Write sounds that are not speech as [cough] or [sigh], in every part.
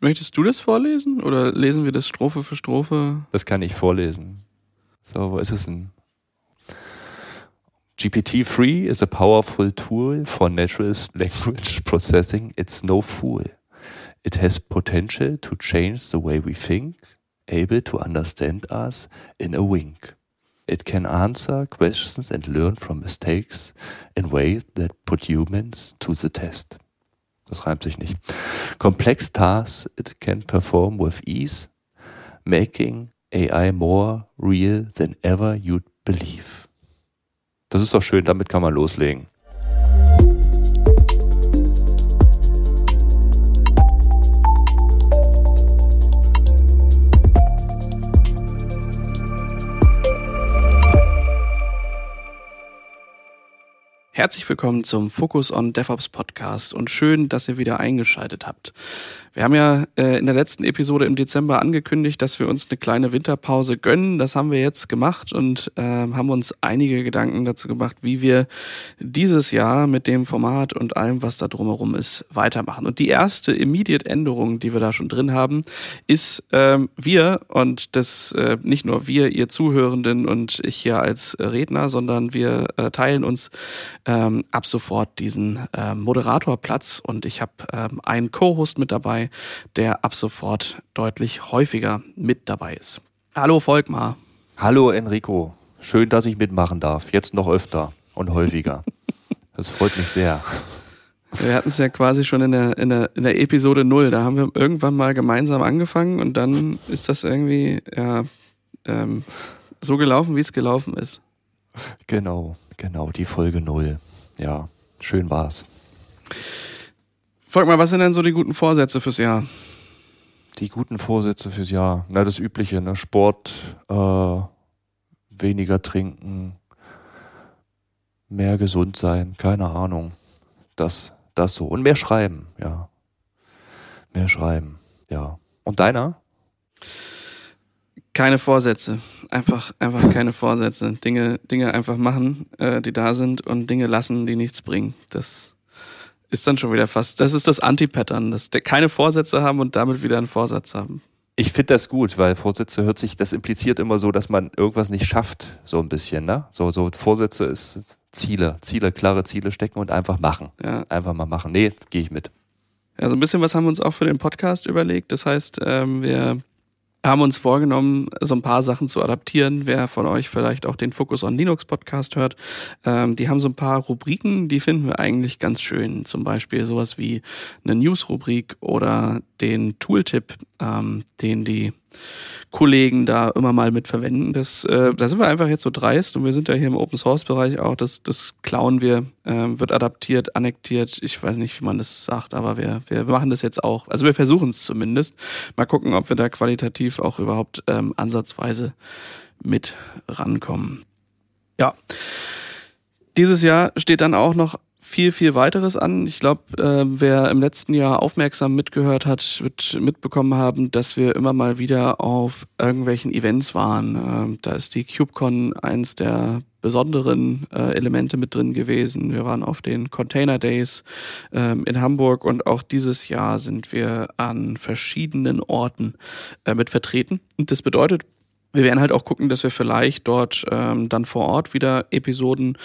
Möchtest du das vorlesen oder lesen wir das Strophe für Strophe? Das kann ich vorlesen. So, wo ist es denn? GPT-3 is a powerful tool for natural language processing. It's no fool. It has potential to change the way we think, able to understand us in a wink. It can answer questions and learn from mistakes in ways that put humans to the test. Das reimt sich nicht. Complex tasks it can perform with ease, making AI more real than ever you'd believe. Das ist doch schön, damit kann man loslegen. Herzlich willkommen zum Focus on DevOps Podcast und schön, dass ihr wieder eingeschaltet habt. Wir haben ja äh, in der letzten Episode im Dezember angekündigt, dass wir uns eine kleine Winterpause gönnen. Das haben wir jetzt gemacht und äh, haben uns einige Gedanken dazu gemacht, wie wir dieses Jahr mit dem Format und allem, was da drumherum ist, weitermachen. Und die erste immediate Änderung, die wir da schon drin haben, ist ähm, wir und das äh, nicht nur wir, ihr Zuhörenden und ich hier als Redner, sondern wir äh, teilen uns ähm, ab sofort diesen äh, Moderatorplatz und ich habe ähm, einen Co-Host mit dabei, der ab sofort deutlich häufiger mit dabei ist. Hallo Volkmar. Hallo Enrico. Schön, dass ich mitmachen darf. Jetzt noch öfter und häufiger. Das freut mich sehr. Wir hatten es ja quasi schon in der, in, der, in der Episode null. Da haben wir irgendwann mal gemeinsam angefangen und dann ist das irgendwie ja, ähm, so gelaufen, wie es gelaufen ist. Genau. Genau, die Folge null. Ja, schön war's. Folg mal, was sind denn so die guten Vorsätze fürs Jahr? Die guten Vorsätze fürs Jahr. Na, das Übliche, ne? Sport, äh, weniger trinken, mehr gesund sein, keine Ahnung. Das, das so. Und mehr schreiben, ja. Mehr schreiben, ja. Und deiner? keine Vorsätze. Einfach, einfach keine Vorsätze. Dinge, Dinge einfach machen, äh, die da sind und Dinge lassen, die nichts bringen. Das ist dann schon wieder fast, das ist das Anti-Pattern, dass keine Vorsätze haben und damit wieder einen Vorsatz haben. Ich finde das gut, weil Vorsätze hört sich, das impliziert immer so, dass man irgendwas nicht schafft, so ein bisschen, ne? So, so Vorsätze ist Ziele, Ziele, klare Ziele stecken und einfach machen. Ja. Einfach mal machen. Nee, gehe ich mit. Ja, so ein bisschen was haben wir uns auch für den Podcast überlegt. Das heißt, ähm, wir haben uns vorgenommen, so ein paar Sachen zu adaptieren. Wer von euch vielleicht auch den Focus on Linux Podcast hört, ähm, die haben so ein paar Rubriken, die finden wir eigentlich ganz schön. Zum Beispiel sowas wie eine News-Rubrik oder den Tooltip, ähm, den die Kollegen da immer mal mit verwenden. Das, äh, da sind wir einfach jetzt so dreist und wir sind ja hier im Open Source Bereich auch. Das, das klauen wir, äh, wird adaptiert, annektiert. Ich weiß nicht, wie man das sagt, aber wir, wir machen das jetzt auch. Also wir versuchen es zumindest. Mal gucken, ob wir da qualitativ auch überhaupt ähm, ansatzweise mit rankommen. Ja. Dieses Jahr steht dann auch noch viel, viel weiteres an. Ich glaube, äh, wer im letzten Jahr aufmerksam mitgehört hat, wird mitbekommen haben, dass wir immer mal wieder auf irgendwelchen Events waren. Ähm, da ist die CubeCon eins der besonderen äh, Elemente mit drin gewesen. Wir waren auf den Container Days ähm, in Hamburg und auch dieses Jahr sind wir an verschiedenen Orten äh, mit vertreten. Und das bedeutet, wir werden halt auch gucken, dass wir vielleicht dort ähm, dann vor Ort wieder Episoden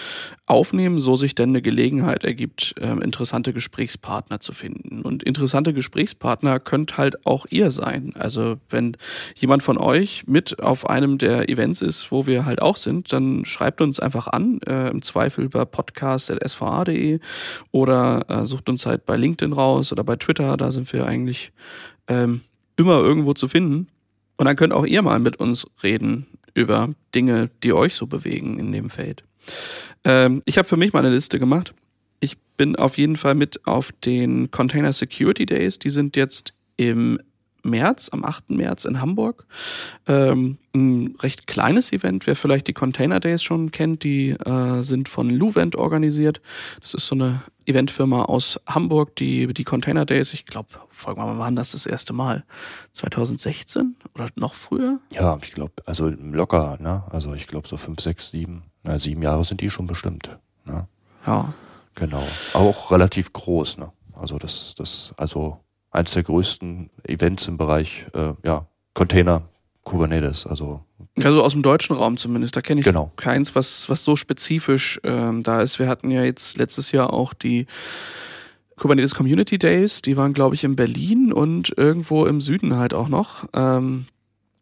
aufnehmen, so sich denn eine Gelegenheit ergibt, ähm, interessante Gesprächspartner zu finden. Und interessante Gesprächspartner könnt halt auch ihr sein. Also wenn jemand von euch mit auf einem der Events ist, wo wir halt auch sind, dann schreibt uns einfach an, äh, im Zweifel über podcast.sva.de oder äh, sucht uns halt bei LinkedIn raus oder bei Twitter, da sind wir eigentlich ähm, immer irgendwo zu finden. Und dann könnt auch ihr mal mit uns reden über Dinge, die euch so bewegen in dem Feld. Ähm, ich habe für mich mal eine Liste gemacht. Ich bin auf jeden Fall mit auf den Container Security Days. Die sind jetzt im März, am 8. März in Hamburg. Ähm, ein recht kleines Event, wer vielleicht die Container Days schon kennt, die äh, sind von Luvent organisiert. Das ist so eine Eventfirma aus Hamburg, die die Container Days, ich glaube, folgen wir mal, wann das das erste Mal? 2016 oder noch früher? Ja, ich glaube, also locker, ne? Also ich glaube so fünf, sechs, sieben, na, sieben Jahre sind die schon bestimmt. Ne? Ja. Genau. Auch relativ groß, ne? Also das, das, also eines der größten Events im Bereich äh, ja, Container Kubernetes. Also also aus dem deutschen Raum zumindest. Da kenne ich Genau. keins, was, was so spezifisch ähm, da ist. Wir hatten ja jetzt letztes Jahr auch die Kubernetes Community Days. Die waren, glaube ich, in Berlin und irgendwo im Süden halt auch noch. Ähm,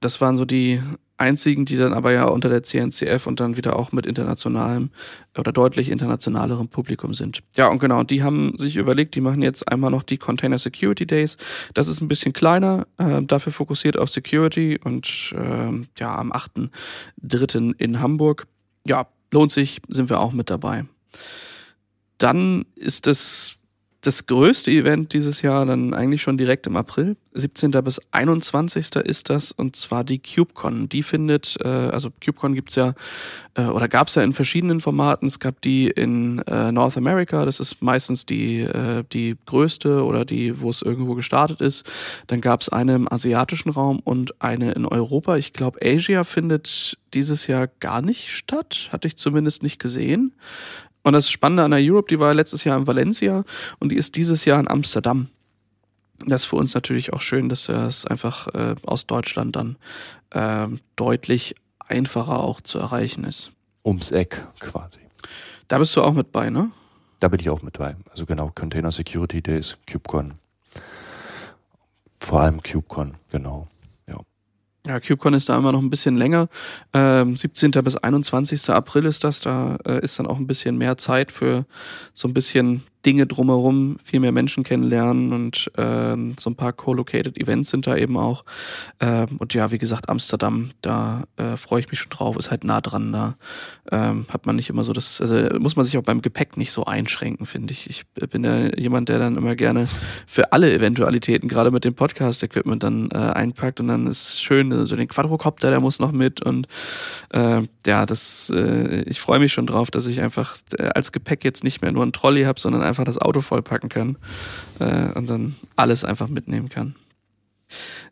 das waren so die einzigen, die dann aber ja unter der CNCF und dann wieder auch mit internationalem oder deutlich internationalerem Publikum sind. Ja, und genau, die haben sich überlegt, die machen jetzt einmal noch die Container Security Days. Das ist ein bisschen kleiner, äh, dafür fokussiert auf Security und ähm, ja, am 8.3. in Hamburg. Ja, lohnt sich, sind wir auch mit dabei. Dann ist es das größte Event dieses Jahr dann eigentlich schon direkt im April. 17. bis 21. ist das und zwar die KubeCon. Die findet, äh, also KubeCon gibt's ja äh, oder gab's ja in verschiedenen Formaten. Es gab die in äh, North America, das ist meistens die, äh, die größte oder die, wo es irgendwo gestartet ist. Dann gab's eine im asiatischen Raum und eine in Europa. Ich glaube, Asia findet dieses Jahr gar nicht statt, hatte ich zumindest nicht gesehen. Und das Spannende an der Europe, die war letztes Jahr in Valencia und die ist dieses Jahr in Amsterdam. Das ist für uns natürlich auch schön, dass es einfach äh, aus Deutschland dann äh, deutlich einfacher auch zu erreichen ist. ums Eck quasi. Da bist du auch mit bei, ne? Da bin ich auch mit bei. Also genau, Container Security Days, KubeCon. Vor allem KubeCon, genau. Ja, KubeCon ist da immer noch ein bisschen länger. Ähm, 17. bis 21. April ist das. Da äh, ist dann auch ein bisschen mehr Zeit für so ein bisschen Dinge drumherum, viel mehr Menschen kennenlernen und ähm, so ein paar co-located Events sind da eben auch. Ähm, und ja, wie gesagt, Amsterdam, da äh, freue ich mich schon drauf, ist halt nah dran. Da ähm, hat man nicht immer so das, also muss man sich auch beim Gepäck nicht so einschränken, finde ich. Ich bin ja jemand, der dann immer gerne für alle Eventualitäten, gerade mit dem Podcast-Equipment dann äh, einpackt und dann ist schön, also den Quadrocopter, der muss noch mit und äh, ja, das, äh, ich freue mich schon drauf, dass ich einfach äh, als Gepäck jetzt nicht mehr nur ein Trolley habe, sondern einfach das Auto vollpacken kann äh, und dann alles einfach mitnehmen kann.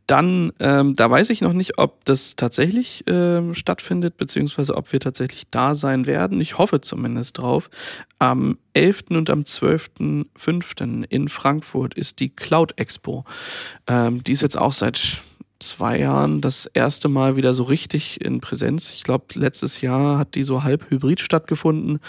Dann, ähm, da weiß ich noch nicht, ob das tatsächlich ähm, stattfindet, beziehungsweise ob wir tatsächlich da sein werden. Ich hoffe zumindest drauf. Am 11. und am 12.05. in Frankfurt ist die Cloud Expo. Ähm, die ist jetzt auch seit zwei Jahren das erste Mal wieder so richtig in Präsenz. Ich glaube, letztes Jahr hat die so halb hybrid stattgefunden.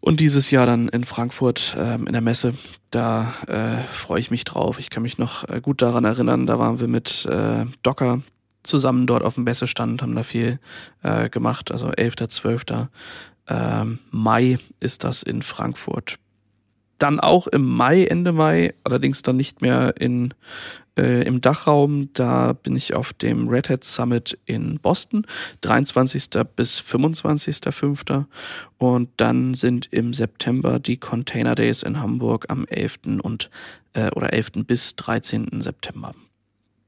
Und dieses Jahr dann in Frankfurt ähm, in der Messe, da äh, freue ich mich drauf. Ich kann mich noch äh, gut daran erinnern, da waren wir mit äh, Docker zusammen dort auf dem Messestand, haben da viel äh, gemacht. Also 11., 12. Ähm, Mai ist das in Frankfurt. Dann auch im Mai, Ende Mai, allerdings dann nicht mehr in, äh, im Dachraum. Da bin ich auf dem Red Hat Summit in Boston, 23. bis 25.05. Und dann sind im September die Container Days in Hamburg am 11. und äh, oder 11. bis 13. September.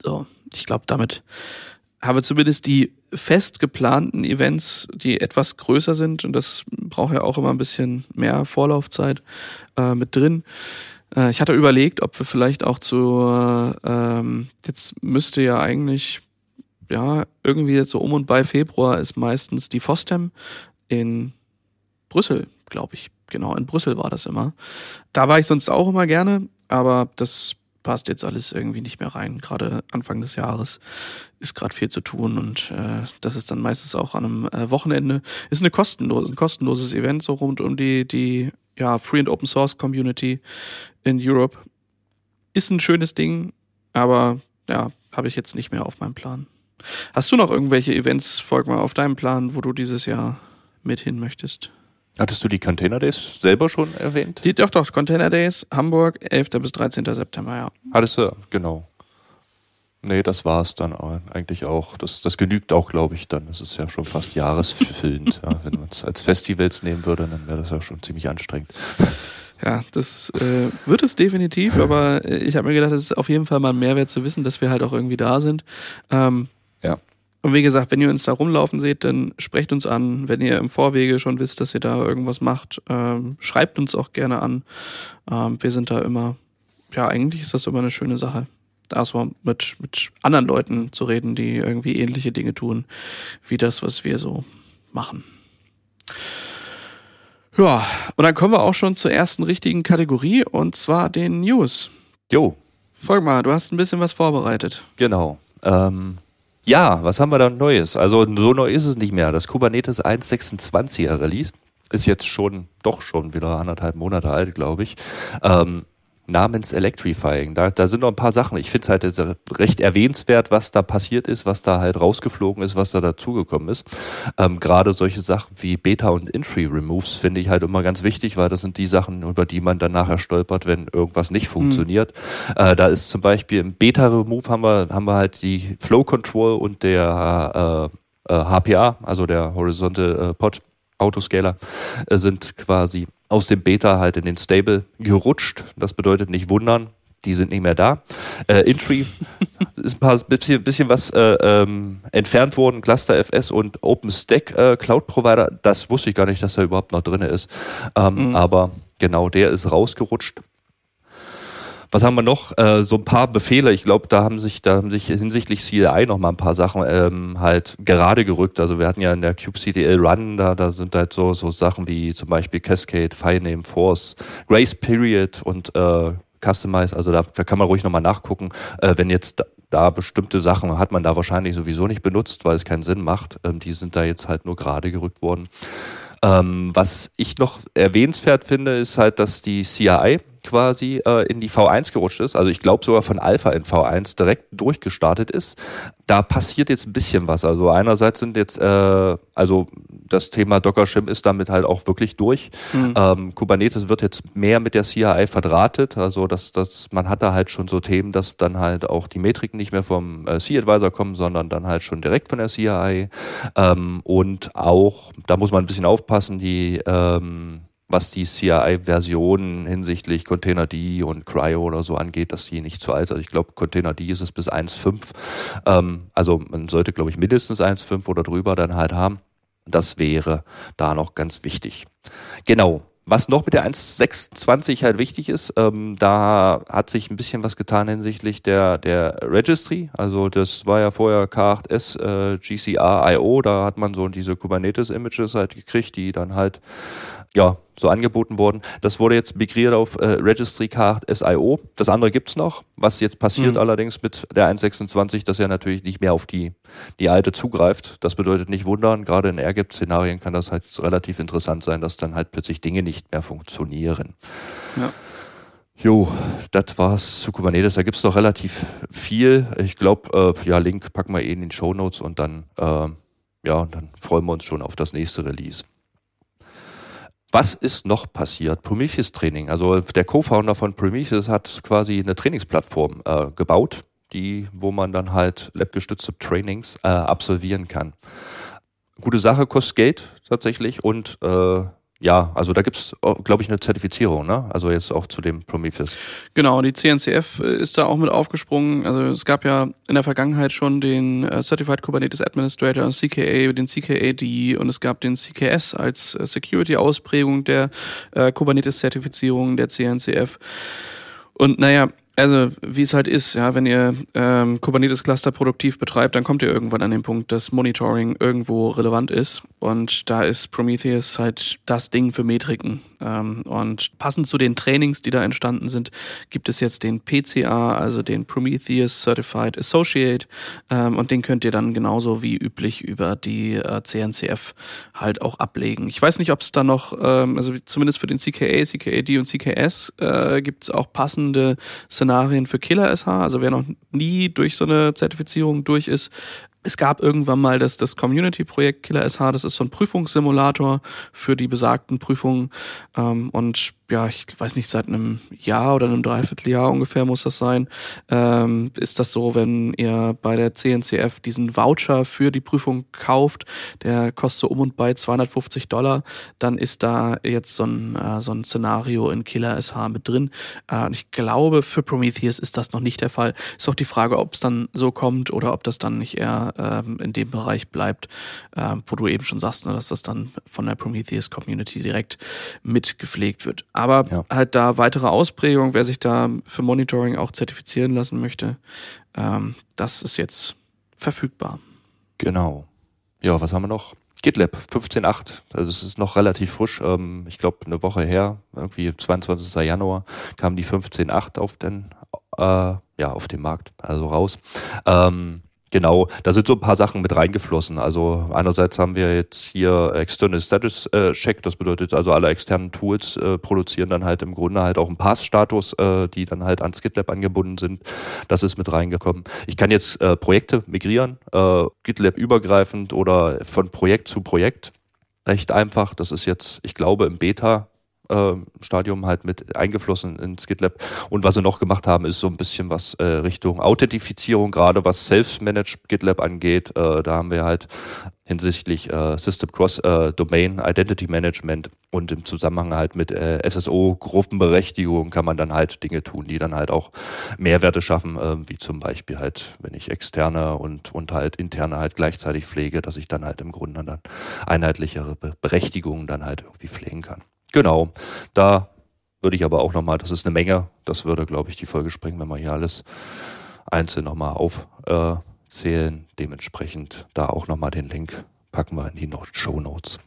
So, ich glaube, damit habe zumindest die fest geplanten Events, die etwas größer sind, und das braucht ja auch immer ein bisschen mehr Vorlaufzeit äh, mit drin. Äh, ich hatte überlegt, ob wir vielleicht auch zu, ähm, jetzt müsste ja eigentlich, ja, irgendwie jetzt so um und bei Februar ist meistens die FOSDEM in Brüssel, glaube ich. Genau, in Brüssel war das immer. Da war ich sonst auch immer gerne, aber das passt jetzt alles irgendwie nicht mehr rein. Gerade Anfang des Jahres ist gerade viel zu tun und äh, das ist dann meistens auch an einem äh, Wochenende. Ist eine kostenlose, ein kostenloses Event so rund um die die ja Free and Open Source Community in Europe. Ist ein schönes Ding, aber ja, habe ich jetzt nicht mehr auf meinem Plan. Hast du noch irgendwelche Events, folg mal, auf deinem Plan, wo du dieses Jahr mit hin möchtest? Hattest du die Container Days selber schon erwähnt? Die, doch, doch, Container Days, Hamburg, 11. bis 13. September, ja. Hattest du, genau. Nee, das war's dann eigentlich auch. Das, das genügt auch, glaube ich, dann. Das ist ja schon fast jahresfüllend. ja, wenn man es als Festivals nehmen würde, dann wäre das ja schon ziemlich anstrengend. Ja, das äh, wird es definitiv, aber äh, ich habe mir gedacht, es ist auf jeden Fall mal ein Mehrwert zu wissen, dass wir halt auch irgendwie da sind. Ähm, Ja. Und wie gesagt, wenn ihr uns da rumlaufen seht, dann sprecht uns an. Wenn ihr im Vorwege schon wisst, dass ihr da irgendwas macht, ähm, schreibt uns auch gerne an. Ähm, wir sind da immer, ja, eigentlich ist das immer eine schöne Sache. Da so mit, mit anderen Leuten zu reden, die irgendwie ähnliche Dinge tun, wie das, was wir so machen. Ja, und dann kommen wir auch schon zur ersten richtigen Kategorie, und zwar den News. Jo, Folg mal, du hast ein bisschen was vorbereitet. Genau. Ähm, ja, was haben wir da Neues? Also so neu ist es nicht mehr. Das Kubernetes 1.26er Release ist jetzt schon, doch schon wieder anderthalb Monate alt, glaube ich. Ähm, namens Electrifying. Da, da sind noch ein paar Sachen. Ich finde es halt recht erwähnenswert, was da passiert ist, was da halt rausgeflogen ist, was da dazugekommen ist. Ähm, Gerade solche Sachen wie Beta- und Entry-Removes finde ich halt immer ganz wichtig, weil das sind die Sachen, über die man dann nachher stolpert, wenn irgendwas nicht hm. funktioniert. Mhm. Äh, da ist zum Beispiel im Beta-Remove haben wir, haben wir halt die Flow Control und der äh, äh, HPA, also der Horizontal äh, Pod Autoscaler, äh, sind quasi aus dem Beta halt in den Stable gerutscht. Das bedeutet nicht wundern, die sind nicht mehr da. Äh, Intry [laughs] ist ein paar bisschen, bisschen was äh, ähm, entfernt worden, Cluster FS und OpenStack äh, Cloud Provider. Das wusste ich gar nicht, dass er überhaupt noch drin ist. Ähm, mhm. Aber genau, der ist rausgerutscht. Was haben wir noch? Äh, so ein paar Befehle. Ich glaube, da haben sich, da haben sich hinsichtlich CLI noch mal ein paar Sachen ähm, halt gerade gerückt. Also wir hatten ja in der kubectl Run, da, da sind halt so, so Sachen wie zum Beispiel Cascade, Filename, Force, Grace Period und äh, Customize. Also da, da kann man ruhig nochmal nachgucken. Äh, wenn jetzt da, da bestimmte Sachen hat man da wahrscheinlich sowieso nicht benutzt, weil es keinen Sinn macht. Ähm, die sind da jetzt halt nur gerade gerückt worden. Ähm, was ich noch erwähnenswert finde, ist halt, dass die CRI quasi äh, in die V1 gerutscht ist, also ich glaube sogar von Alpha in V1 direkt durchgestartet ist. Da passiert jetzt ein bisschen was. Also einerseits sind jetzt, äh, also das Thema Docker Shim ist damit halt auch wirklich durch. Mhm. Ähm, Kubernetes wird jetzt mehr mit der CRI verdrahtet, also dass, dass man hat da halt schon so Themen, dass dann halt auch die Metriken nicht mehr vom äh, C-Advisor kommen, sondern dann halt schon direkt von der CRI. Ähm, und auch, da muss man ein bisschen aufpassen, die ähm, was die CRI-Versionen hinsichtlich Containerd und Cryo oder so angeht, dass die nicht zu alt sind. Also ich glaube, Containerd ist es bis 1.5. Ähm, also man sollte, glaube ich, mindestens 1.5 oder drüber dann halt haben. Das wäre da noch ganz wichtig. Genau. Was noch mit der 1.26 halt wichtig ist, ähm, da hat sich ein bisschen was getan hinsichtlich der, der Registry. Also das war ja vorher K8S äh, GCR.io, da hat man so diese Kubernetes-Images halt gekriegt, die dann halt ja, so angeboten worden. Das wurde jetzt migriert auf äh, Registry Card SIO. Das andere gibt's noch. Was jetzt passiert mhm. allerdings mit der 1.26, dass er natürlich nicht mehr auf die, die alte zugreift. Das bedeutet nicht wundern. Gerade in Airgap-Szenarien kann das halt relativ interessant sein, dass dann halt plötzlich Dinge nicht mehr funktionieren. Ja. Jo, das war's zu Kubernetes. Da gibt's noch relativ viel. Ich glaube, äh, ja, Link packen wir eh in den Show Notes und dann, äh, ja, dann freuen wir uns schon auf das nächste Release. Was ist noch passiert? Prometheus Training. Also der Co-Founder von Prometheus hat quasi eine Trainingsplattform äh, gebaut, die, wo man dann halt labgestützte Trainings äh, absolvieren kann. Gute Sache, kostet Geld tatsächlich und äh, ja, also da gibt's, glaube ich, eine Zertifizierung, ne? Also jetzt auch zu dem Prometheus. Genau, die CNCF äh, ist da auch mit aufgesprungen. Also es gab ja in der Vergangenheit schon den äh, Certified Kubernetes Administrator, CKA, den CKAD und es gab den CKS als äh, Security-Ausprägung der äh, Kubernetes-Zertifizierung der CNCF. Und naja, also, wie es halt ist, ja, wenn ihr ähm, Kubernetes-Cluster produktiv betreibt, dann kommt ihr irgendwann an den Punkt, dass Monitoring irgendwo relevant ist. Und da ist Prometheus halt das Ding für Metriken. Ähm, und passend zu den Trainings, die da entstanden sind, gibt es jetzt den PCA, also den Prometheus Certified Associate. Ähm, und den könnt ihr dann genauso wie üblich über die äh, CNCF halt auch ablegen. Ich weiß nicht, ob es da noch, ähm, also zumindest für den CKA, CKAD und CKS äh, gibt es auch passende Szenarien für Killer SH. Also wer noch nie durch so eine Zertifizierung durch ist, es gab irgendwann mal das, das Community-Projekt Killer SH, das ist so ein Prüfungssimulator für die besagten Prüfungen. Ähm, und ja, ich weiß nicht, seit einem Jahr oder einem Dreivierteljahr ungefähr muss das sein, ähm, ist das so, wenn ihr bei der CNCF diesen Voucher für die Prüfung kauft, der kostet so um und bei 250 Dollar, dann ist da jetzt so ein, äh, so ein Szenario in Killer SH mit drin. Äh, und ich glaube, für Prometheus ist das noch nicht der Fall. Ist auch die Frage, ob es dann so kommt oder ob das dann nicht eher ähm, in dem Bereich bleibt, äh, wo du eben schon sagst, ne, dass das dann von der Prometheus Community direkt mitgepflegt wird. Aber ja. halt da weitere Ausprägung, wer sich da für Monitoring auch zertifizieren lassen möchte, ähm, das ist jetzt verfügbar. Genau. Ja, was haben wir noch? GitLab 15.8, also es ist noch relativ frisch, ähm, ich glaube eine Woche her, irgendwie 22. Januar kam die 15.8 auf den, äh, ja, auf dem Markt, also raus. Ähm, Genau, da sind so ein paar Sachen mit reingeflossen. Also einerseits haben wir jetzt hier External Status äh, Check, das bedeutet also alle externen Tools äh, produzieren dann halt im Grunde halt auch einen Pass-Status, äh, die dann halt ans GitLab angebunden sind. Das ist mit reingekommen. Ich kann jetzt äh, Projekte migrieren, äh, GitLab übergreifend oder von Projekt zu Projekt. Recht einfach. Das ist jetzt, ich glaube, im Beta Stadium halt mit eingeflossen ins GitLab. Und was sie noch gemacht haben, ist so ein bisschen was äh, Richtung Authentifizierung, gerade was Self-Managed GitLab angeht. Äh, da haben wir halt hinsichtlich äh, System Cross äh, Domain Identity Management und im Zusammenhang halt mit äh, SSO Gruppenberechtigung kann man dann halt Dinge tun, die dann halt auch Mehrwerte schaffen, äh, wie zum Beispiel halt, wenn ich externe und, und halt interne halt gleichzeitig pflege, dass ich dann halt im Grunde dann einheitlichere Berechtigungen dann halt irgendwie pflegen kann. Genau, da würde ich aber auch nochmal, das ist eine Menge, das würde, glaube ich, die Folge sprengen, wenn wir hier alles einzeln nochmal aufzählen. Dementsprechend da auch nochmal den Link packen wir in die Show Notes.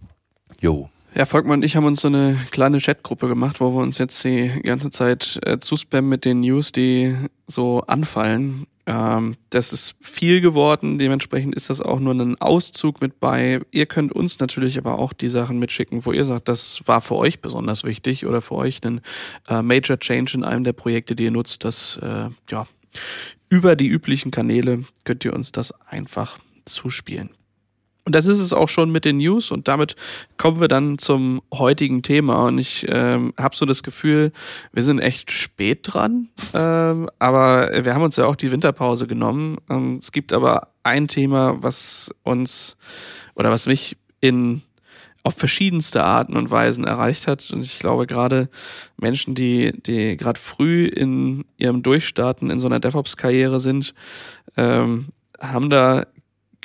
Jo. Ja, Volkmann und ich haben uns so eine kleine Chatgruppe gemacht, wo wir uns jetzt die ganze Zeit äh, zuspammen mit den News, die so anfallen. Ähm, das ist viel geworden, dementsprechend ist das auch nur ein Auszug mit bei. Ihr könnt uns natürlich aber auch die Sachen mitschicken, wo ihr sagt, das war für euch besonders wichtig oder für euch ein äh, Major Change in einem der Projekte, die ihr nutzt. Das, äh, ja, über die üblichen Kanäle könnt ihr uns das einfach zuspielen. Und das ist es auch schon mit den News und damit kommen wir dann zum heutigen Thema. Und ich ähm, habe so das Gefühl, wir sind echt spät dran, ähm, aber wir haben uns ja auch die Winterpause genommen. Ähm, es gibt aber ein Thema, was uns oder was mich in auf verschiedenste Arten und Weisen erreicht hat. Und ich glaube, gerade Menschen, die, die gerade früh in ihrem Durchstarten in so einer DevOps-Karriere sind, ähm, haben da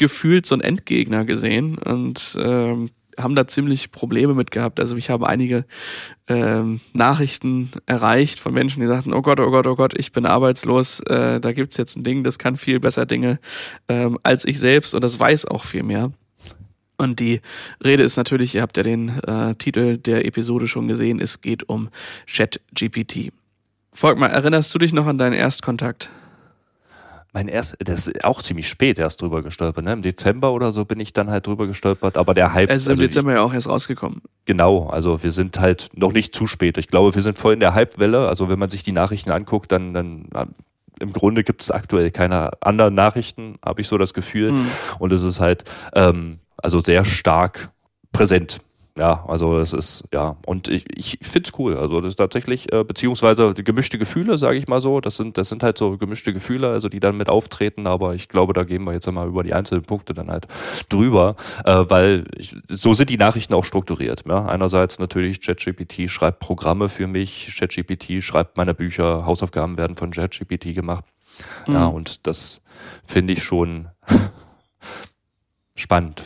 gefühlt so einen Endgegner gesehen und ähm, haben da ziemlich Probleme mit gehabt. Also ich habe einige ähm, Nachrichten erreicht von Menschen, die sagten, oh Gott, oh Gott, oh Gott, ich bin arbeitslos, äh, da gibt's jetzt ein Ding, das kann viel besser Dinge ähm, als ich selbst und das weiß auch viel mehr. Und die Rede ist natürlich, ihr habt ja den äh, Titel der Episode schon gesehen, es geht um ChatGPT. Volkmar, erinnerst du dich noch an deinen Erstkontakt? Mein erst, das ist auch ziemlich spät erst drüber gestolpert, ne? Im Dezember oder so bin ich dann halt drüber gestolpert, aber der Hype. Es ist im also Dezember ich, ja auch erst rausgekommen. Genau, also wir sind halt noch nicht zu spät. Ich glaube, wir sind voll in der Hypewelle. Also wenn man sich die Nachrichten anguckt, dann, dann im Grunde gibt es aktuell keine anderen Nachrichten, habe ich so das Gefühl. Mhm. Und es ist halt ähm, also sehr stark präsent ja, also das ist, ja, und ich, ich finde es cool. Also das ist tatsächlich, äh, beziehungsweise gemischte Gefühle, sage ich mal so. Das sind, das sind halt so gemischte Gefühle, also die dann mit auftreten, aber ich glaube, da gehen wir jetzt einmal über die einzelnen Punkte dann halt drüber, äh, weil ich, so sind die Nachrichten auch strukturiert. Ja? Einerseits natürlich, ChatGPT schreibt Programme für mich, ChatGPT schreibt meine Bücher, Hausaufgaben werden von ChatGPT gemacht. Mhm. Ja, und das finde ich schon [laughs] spannend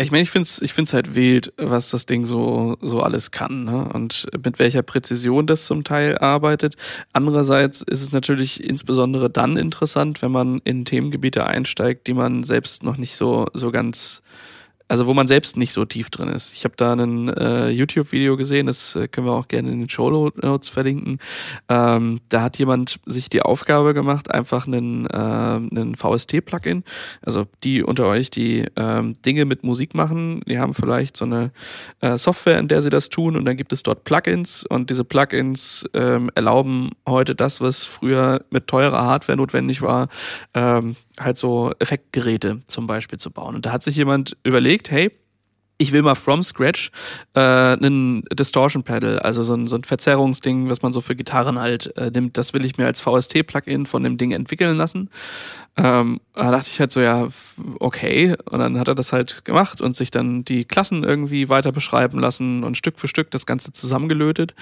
ich meine, ich finde es ich find's halt wild, was das Ding so, so alles kann ne? und mit welcher Präzision das zum Teil arbeitet. Andererseits ist es natürlich insbesondere dann interessant, wenn man in Themengebiete einsteigt, die man selbst noch nicht so, so ganz also wo man selbst nicht so tief drin ist. Ich habe da ein äh, YouTube-Video gesehen, das äh, können wir auch gerne in den Show Notes verlinken. Ähm, da hat jemand sich die Aufgabe gemacht, einfach einen, äh, einen VST-Plugin, also die unter euch, die ähm, Dinge mit Musik machen, die haben vielleicht so eine äh, Software, in der sie das tun und dann gibt es dort Plugins und diese Plugins ähm, erlauben heute das, was früher mit teurer Hardware notwendig war, ähm, halt so Effektgeräte zum Beispiel zu bauen. Und da hat sich jemand überlegt, hey, ich will mal from scratch äh, einen Distortion Pedal, also so ein, so ein Verzerrungsding, was man so für Gitarren halt äh, nimmt. Das will ich mir als VST-Plugin von dem Ding entwickeln lassen. Ähm, da dachte ich halt so, ja, okay. Und dann hat er das halt gemacht und sich dann die Klassen irgendwie weiter beschreiben lassen und Stück für Stück das Ganze zusammengelötet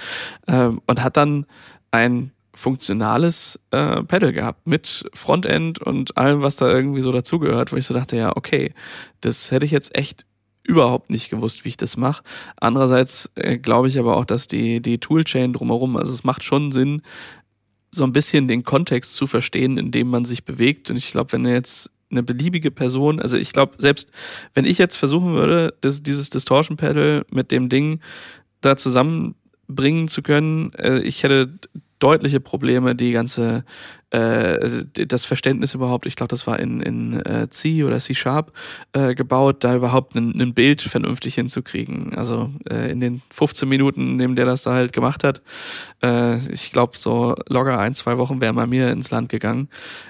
ähm, und hat dann ein funktionales äh, Pedal gehabt mit Frontend und allem, was da irgendwie so dazugehört, wo ich so dachte, ja, okay, das hätte ich jetzt echt überhaupt nicht gewusst, wie ich das mache. Andererseits äh, glaube ich aber auch, dass die, die Toolchain drumherum, also es macht schon Sinn, so ein bisschen den Kontext zu verstehen, in dem man sich bewegt. Und ich glaube, wenn jetzt eine beliebige Person, also ich glaube, selbst wenn ich jetzt versuchen würde, das, dieses Distortion Pedal mit dem Ding da zusammenbringen zu können, äh, ich hätte deutliche Probleme, die ganze äh, das Verständnis überhaupt, ich glaube, das war in, in äh, C oder C Sharp äh, gebaut, da überhaupt ein, Bild vernünftig hinzukriegen. Also äh, in den 15 Minuten, in der das da halt gemacht hat, äh, ich glaube, so locker ein, zwei Wochen wäre mal mir ins Land gegangen.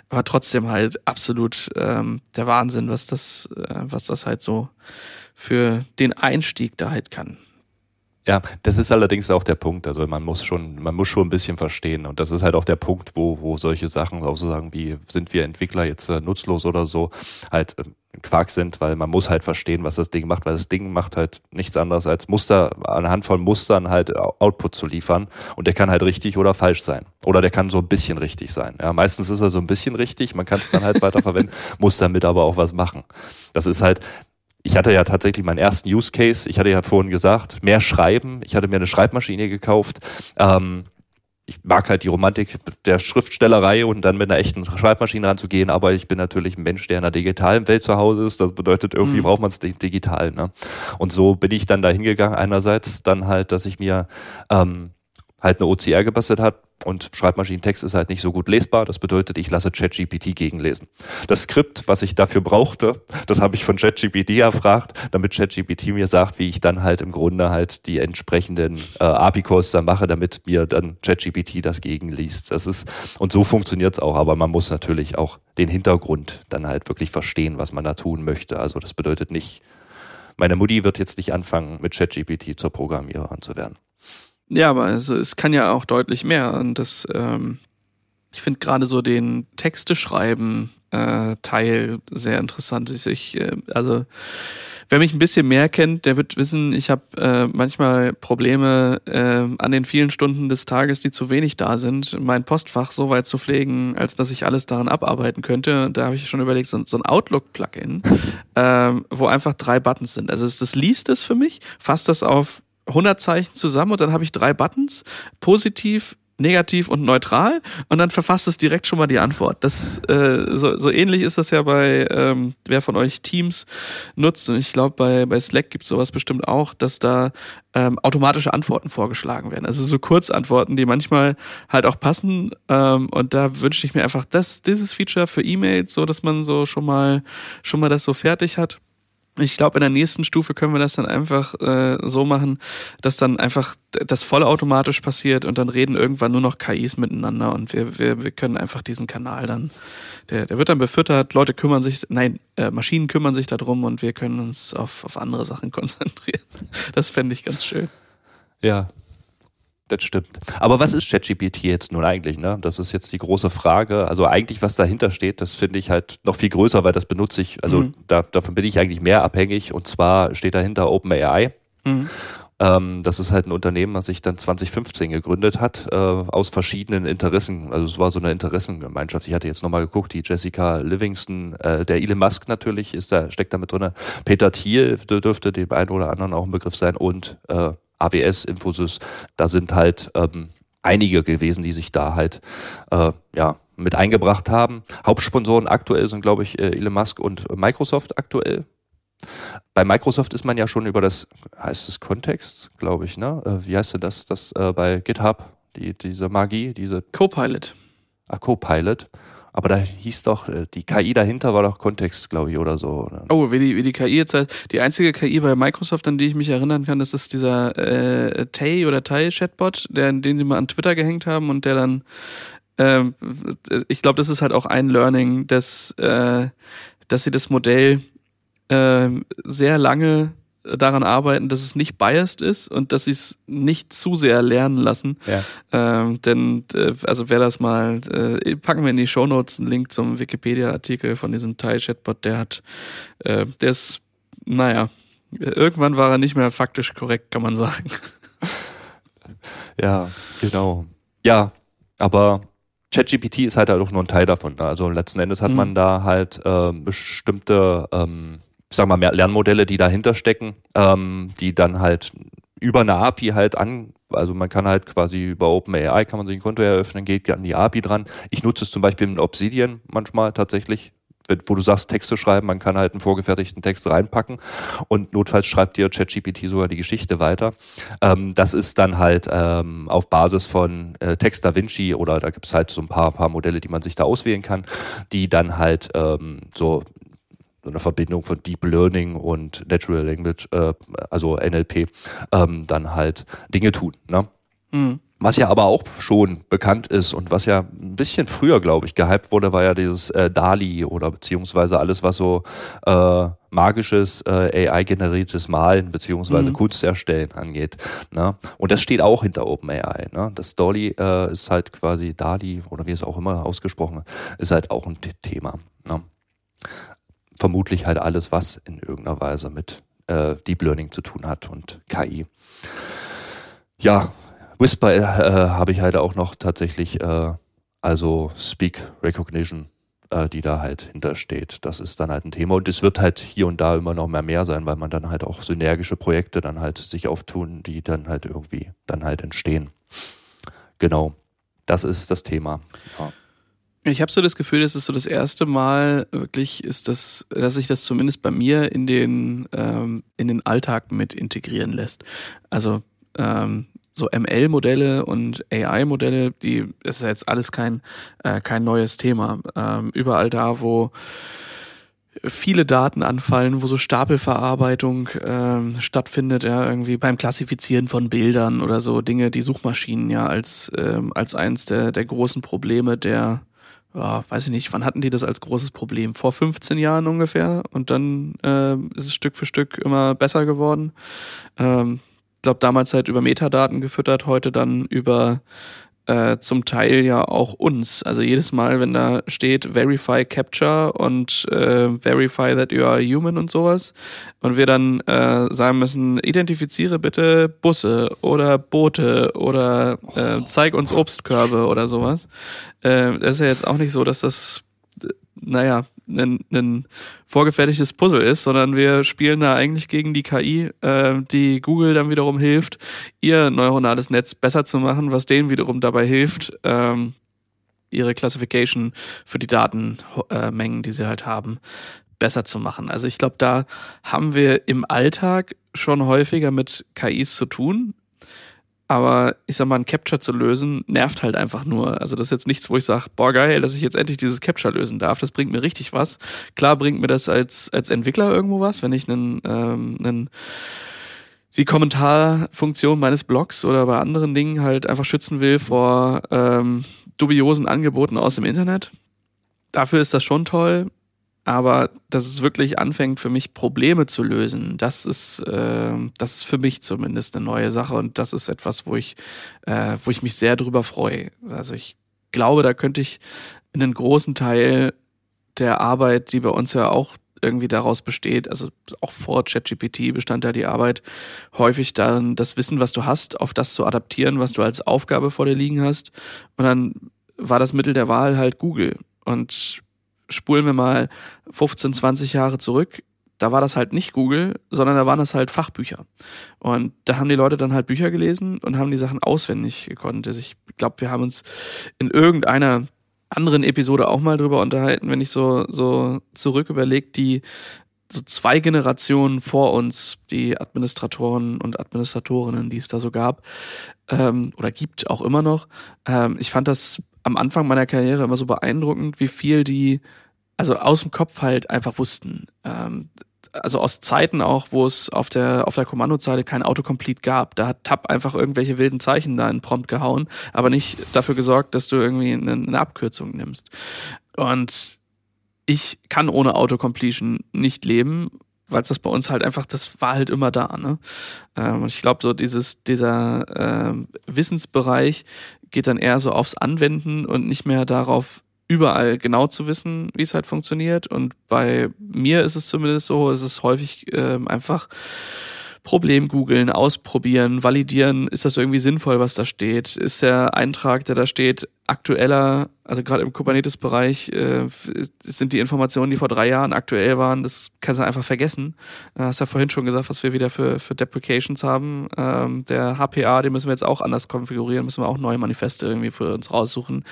Aber trotzdem halt absolut ähm, der Wahnsinn, was das, äh, was das halt so für den Einstieg da halt kann. Ja, das ist allerdings auch der Punkt. Also man muss schon, man muss schon ein bisschen verstehen. Und das ist halt auch der Punkt, wo, wo solche Sachen, auch so sagen wie, sind wir Entwickler jetzt äh, nutzlos oder so, halt äh, Quark sind, weil man muss halt verstehen, was das Ding macht, weil das Ding macht halt nichts anderes als Muster, anhand von Mustern halt Output zu liefern. Und der kann halt richtig oder falsch sein. Oder der kann so ein bisschen richtig sein. Ja, meistens ist er so ein bisschen richtig, man kann es dann halt weiter [laughs] verwenden, muss damit aber auch was machen. Das ist halt, ich hatte ja tatsächlich meinen ersten Use Case. Ich hatte ja vorhin gesagt, mehr schreiben. Ich hatte mir eine Schreibmaschine gekauft. Ähm, ich mag halt die Romantik der Schriftstellerei und dann mit einer echten Schreibmaschine ranzugehen, aber ich bin natürlich ein Mensch, der in einer digitalen Welt zu Hause ist. Das bedeutet, irgendwie mhm. braucht man es digital. Ne? Und so bin ich dann da hingegangen. Einerseits dann halt, dass ich mir ähm, halt eine OCR gebastelt hat und Schreibmaschinentext ist halt nicht so gut lesbar. Das bedeutet, ich lasse ChatGPT gegenlesen. Das Skript, was ich dafür brauchte, das habe ich von ChatGPT erfragt, damit ChatGPT mir sagt, wie ich dann halt im Grunde halt die entsprechenden äh, API-Calls dann mache, damit mir dann ChatGPT das gegenliest. Das ist und so funktioniert es auch, aber man muss natürlich auch den Hintergrund dann halt wirklich verstehen, was man da tun möchte. Also das bedeutet nicht, meine Mutti wird jetzt nicht anfangen, mit ChatGPT zur Programmiererin zu werden. Ja, aber also es kann ja auch deutlich mehr. Und das, ähm, ich finde gerade so den Texte schreiben äh, Teil sehr interessant. Ich, äh, also wer mich ein bisschen mehr kennt, der wird wissen, ich habe äh, manchmal Probleme äh, an den vielen Stunden des Tages, die zu wenig da sind, mein Postfach so weit zu pflegen, als dass ich alles daran abarbeiten könnte. Da habe ich schon überlegt, so, so ein Outlook-Plugin, [laughs] äh, wo einfach drei Buttons sind. Also das liest es für mich, fasst das auf 100 Zeichen zusammen und dann habe ich drei Buttons, positiv, negativ und neutral und dann verfasst es direkt schon mal die Antwort. Das äh, so, so ähnlich ist das ja bei ähm, wer von euch Teams nutzt und ich glaube bei bei Slack gibt es sowas bestimmt auch, dass da ähm, automatische Antworten vorgeschlagen werden. Also so Kurzantworten, die manchmal halt auch passen ähm, und da wünsche ich mir einfach das dieses Feature für E-Mails, so dass man so schon mal schon mal das so fertig hat. Ich glaube, in der nächsten Stufe können wir das dann einfach äh, so machen, dass dann einfach das vollautomatisch passiert und dann reden irgendwann nur noch KIs miteinander und wir, wir, wir können einfach diesen Kanal dann, der, der wird dann befüttert, Leute kümmern sich, nein, äh, Maschinen kümmern sich darum und wir können uns auf, auf andere Sachen [laughs] konzentrieren. Das fände ich ganz schön. Ja, das stimmt. Aber was ist ChatGPT jetzt nun eigentlich? Ne? Das ist jetzt die große Frage. Also eigentlich, was dahinter steht, das finde ich halt noch viel größer, weil das benutze ich, also mhm. da, davon bin ich eigentlich mehr abhängig. Und zwar steht dahinter OpenAI. Mhm. Ähm, das ist halt ein Unternehmen, was sich dann 2015 gegründet hat, äh, aus verschiedenen Interessen. Also es war so eine Interessengemeinschaft. Ich hatte jetzt nochmal geguckt, die Jessica Livingston, äh, der Elon Musk natürlich ist da, steckt da mit drin. Peter Thiel dürfte dem einen oder anderen auch ein Begriff sein und äh, AWS, Infosys, da sind halt ähm, einige gewesen, die sich da halt äh, ja mit eingebracht haben. Hauptsponsoren aktuell sind, glaube ich, äh, Elon Musk und Microsoft aktuell. Bei Microsoft ist man ja schon über das, heißt es Kontext, glaube ich, ne? Äh, wie heißt denn das, das äh, bei GitHub, die, diese Magie, diese Copilot. Ah, Copilot. Aber da hieß doch, äh, die KI dahinter war doch Kontext, glaube ich, oder so. Oder? Oh, wie die, wie die KI jetzt heißt. Die einzige KI bei Microsoft, an die ich mich erinnern kann, das ist dieser äh, Tay oder Tay Chatbot, der, den sie mal an Twitter gehängt haben und der dann, äh, ich glaube, das ist halt auch ein Learning, dass, äh, dass sie das Modell äh, sehr lange daran arbeiten, dass es nicht biased ist und dass sie es nicht zu sehr lernen lassen. Ja. Ähm, denn, äh, also wer das mal, äh, packen wir in die Show Notes einen Link zum Wikipedia-Artikel von diesem Thai-Chatbot, der hat, äh, der ist, naja, irgendwann war er nicht mehr faktisch korrekt, kann man sagen. [laughs] Ja, genau. Ja, aber ChatGPT ist halt auch nur ein Teil davon. Ne? Also letzten Endes hat mhm. man da halt äh, bestimmte ähm, ich sag mal, mehr Lernmodelle, die dahinter stecken, ähm, die dann halt über eine API halt an, also man kann halt quasi über OpenAI kann man sich ein Konto eröffnen, geht an die API dran. Ich nutze es zum Beispiel in Obsidian manchmal tatsächlich wo du sagst, Texte schreiben, man kann halt einen vorgefertigten Text reinpacken und notfalls schreibt dir ChatGPT sogar die Geschichte weiter. Ähm, das ist dann halt ähm, auf Basis von äh, Text Da Vinci oder da gibt es halt so ein paar, paar Modelle, die man sich da auswählen kann, die dann halt ähm, so so eine Verbindung von Deep Learning und Natural Language, äh, also NLP, ähm, dann halt Dinge tun. Ne? Mhm. Was ja aber auch schon bekannt ist und was ja ein bisschen früher, glaube ich, gehypt wurde, war ja dieses äh, DALI oder beziehungsweise alles, was so äh, magisches äh, AI-generiertes Malen beziehungsweise mhm. Kunst erstellen angeht. Ne? Und das steht auch hinter OpenAI. Ne? Das DALI äh, ist halt quasi DALI oder wie es auch immer ausgesprochen ist halt auch ein Thema. Ne? Vermutlich halt alles, was in irgendeiner Weise mit äh, Deep Learning zu tun hat und KI. Ja, Whisper äh, habe ich halt auch noch tatsächlich, äh, also Speak Recognition, äh, die da halt hintersteht. Das ist dann halt ein Thema und es wird halt hier und da immer noch mehr mehr sein, weil man dann halt auch synergische Projekte dann halt sich auftun, die dann halt irgendwie dann halt entstehen. Genau, das ist das Thema. Ja. Ich habe so das Gefühl, dass es so das erste Mal wirklich ist, dass, dass sich das zumindest bei mir in den, ähm, in den Alltag mit integrieren lässt. Also ähm, so ML-Modelle und AI-Modelle, die ist ja jetzt alles kein, äh, kein neues Thema. Ähm, überall da, wo viele Daten anfallen, wo so Stapelverarbeitung ähm, stattfindet, ja, irgendwie beim Klassifizieren von Bildern oder so Dinge, die Suchmaschinen ja als, ähm, als eins der, der großen Probleme der, ja, weiß ich nicht, wann hatten die das als großes Problem? Vor 15 Jahren ungefähr und dann äh, ist es Stück für Stück immer besser geworden. Ähm, glaube, damals halt über Metadaten gefüttert, heute dann über äh, zum Teil ja auch uns. Also jedes Mal, wenn da steht Verify Capture und äh, Verify that you are human und sowas und wir dann äh, sagen müssen, identifiziere bitte Busse oder Boote oder äh, zeig uns Obstkörbe oder sowas. Äh, das ist ja jetzt auch nicht so, dass das, naja, ein, ein vorgefertigtes Puzzle ist, sondern wir spielen da eigentlich gegen die KI, äh, die Google dann wiederum hilft, ihr neuronales Netz besser zu machen, was denen wiederum dabei hilft, ähm, ihre Classification für die Datenmengen, äh, die sie halt haben, besser zu machen. Also ich glaube, da haben wir im Alltag schon häufiger mit KIs zu tun, aber ich sag mal, ein Capture zu lösen, nervt halt einfach nur. Also das ist jetzt nichts, wo ich sage, boah geil, dass ich jetzt endlich dieses Capture lösen darf. Das bringt mir richtig was. Klar bringt mir das als, als Entwickler irgendwo was, wenn ich einen, ähm, einen die Kommentarfunktion meines Blogs oder bei anderen Dingen halt einfach schützen will vor ähm, dubiosen Angeboten aus dem Internet. Dafür ist das schon toll. Aber dass es wirklich anfängt, für mich Probleme zu lösen, das ist, äh, das ist für mich zumindest eine neue Sache und das ist etwas, wo ich, äh, wo ich mich sehr drüber freue. Also ich glaube, da könnte ich einen großen Teil der Arbeit, die bei uns ja auch irgendwie daraus besteht, also auch vor ChatGPT bestand da die Arbeit, häufig dann das Wissen, was du hast, auf das zu adaptieren, was du als Aufgabe vor dir liegen hast. Und dann war das Mittel der Wahl halt Google. Und spulen wir mal 15, 20 Jahre zurück, da war das halt nicht Google, sondern da waren das halt Fachbücher. Und da haben die Leute dann halt Bücher gelesen und haben die Sachen auswendig gekonnt. Also ich glaube, wir haben uns in irgendeiner anderen Episode auch mal drüber unterhalten, wenn ich so, so zurück überlegt, die so zwei Generationen vor uns, die Administratoren und Administratorinnen, die es da so gab, ähm, oder gibt auch immer noch. Ähm, ich fand das am Anfang meiner Karriere immer so beeindruckend, wie viel die, also aus dem Kopf halt einfach wussten. Ähm, also aus Zeiten auch, wo es auf der, auf der Kommandozeile kein Autocomplete gab. Da hat Tab einfach irgendwelche wilden Zeichen da in Prompt gehauen, aber nicht dafür gesorgt, dass du irgendwie eine, eine Abkürzung nimmst. Und ich kann ohne Autocompletion nicht leben, weil das bei uns halt einfach, das war halt immer da. Ne? Ähm, und ich glaube, so dieses, dieser äh, Wissensbereich geht dann eher so aufs Anwenden und nicht mehr darauf, überall genau zu wissen, wie es halt funktioniert. Und bei mir ist es zumindest so, es ist häufig äh, einfach Problem googeln, ausprobieren, validieren, ist das irgendwie sinnvoll, was da steht? Ist der Eintrag, der da steht, aktueller, also gerade im Kubernetes-Bereich äh, sind die Informationen, die vor drei Jahren aktuell waren, das kannst du einfach vergessen. Du hast ja vorhin schon gesagt, was wir wieder für, für Deprecations haben. Ähm, der HPA, den müssen wir jetzt auch anders konfigurieren, müssen wir auch neue Manifeste irgendwie für uns raussuchen.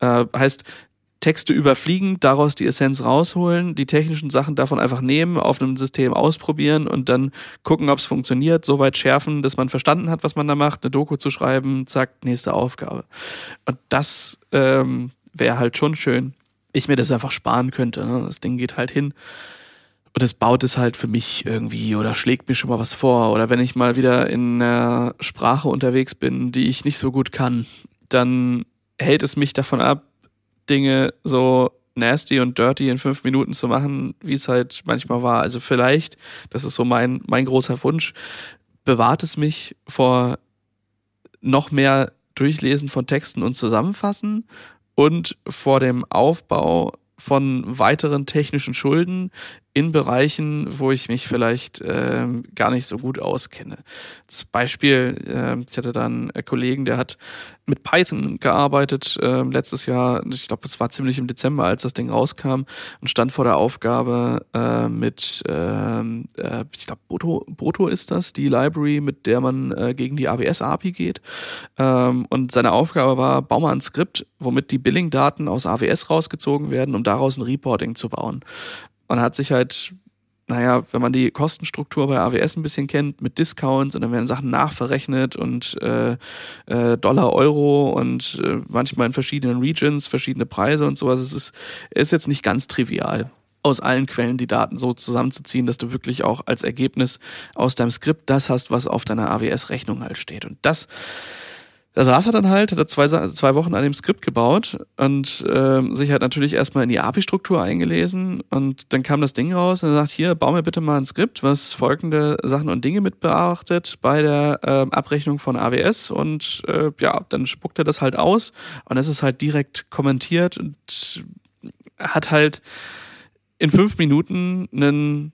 Äh, heißt, Texte überfliegen, daraus die Essenz rausholen, die technischen Sachen davon einfach nehmen, auf einem System ausprobieren und dann gucken, ob es funktioniert, soweit schärfen, dass man verstanden hat, was man da macht, eine Doku zu schreiben, zack, nächste Aufgabe. Und das ähm, wäre halt schon schön. Ich mir das einfach sparen könnte. Ne? Das Ding geht halt hin und es baut es halt für mich irgendwie oder schlägt mir schon mal was vor. Oder wenn ich mal wieder in einer Sprache unterwegs bin, die ich nicht so gut kann, dann hält es mich davon ab, Dinge so nasty und dirty in fünf Minuten zu machen, wie es halt manchmal war. Also vielleicht, das ist so mein, mein großer Wunsch, bewahrt es mich vor noch mehr Durchlesen von Texten und Zusammenfassen und vor dem Aufbau von weiteren technischen Schulden in Bereichen, wo ich mich vielleicht äh, gar nicht so gut auskenne. Zum Beispiel, äh, ich hatte dann einen Kollegen, der hat mit Python gearbeitet äh, letztes Jahr. Ich glaube, es war ziemlich im Dezember, als das Ding rauskam und stand vor der Aufgabe äh, mit, äh, äh, ich glaube, Boto, Boto ist das, die Library, mit der man äh, gegen die AWS-API geht. Ähm, und seine Aufgabe war, bau mal ein Skript, womit die Billing-Daten aus AWS rausgezogen werden, um daraus ein Reporting zu bauen man hat sich halt, naja, wenn man die Kostenstruktur bei AWS ein bisschen kennt, mit Discounts und dann werden Sachen nachverrechnet und äh, äh, Dollar, Euro und äh, manchmal in verschiedenen Regions verschiedene Preise und sowas. Es ist, ist jetzt nicht ganz trivial aus allen Quellen die Daten so zusammenzuziehen, dass du wirklich auch als Ergebnis aus deinem Skript das hast, was auf deiner AWS-Rechnung halt steht. Und das da saß er dann halt, hat er zwei, zwei Wochen an dem Skript gebaut und äh, sich halt natürlich erstmal in die API-Struktur eingelesen und dann kam das Ding raus und er sagt, hier, bau mir bitte mal ein Skript, was folgende Sachen und Dinge mit beachtet bei der äh, Abrechnung von AWS und äh, ja, dann spuckt er das halt aus und es ist halt direkt kommentiert und hat halt in fünf Minuten einen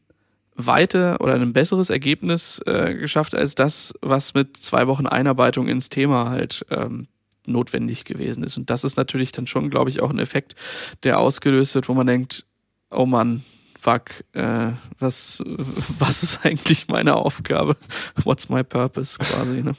weiter oder ein besseres Ergebnis äh, geschafft als das, was mit zwei Wochen Einarbeitung ins Thema halt ähm, notwendig gewesen ist. Und das ist natürlich dann schon, glaube ich, auch ein Effekt, der ausgelöst wird, wo man denkt, oh Mann, fuck, äh, was, [laughs] was ist eigentlich meine Aufgabe? What's my purpose quasi, ne?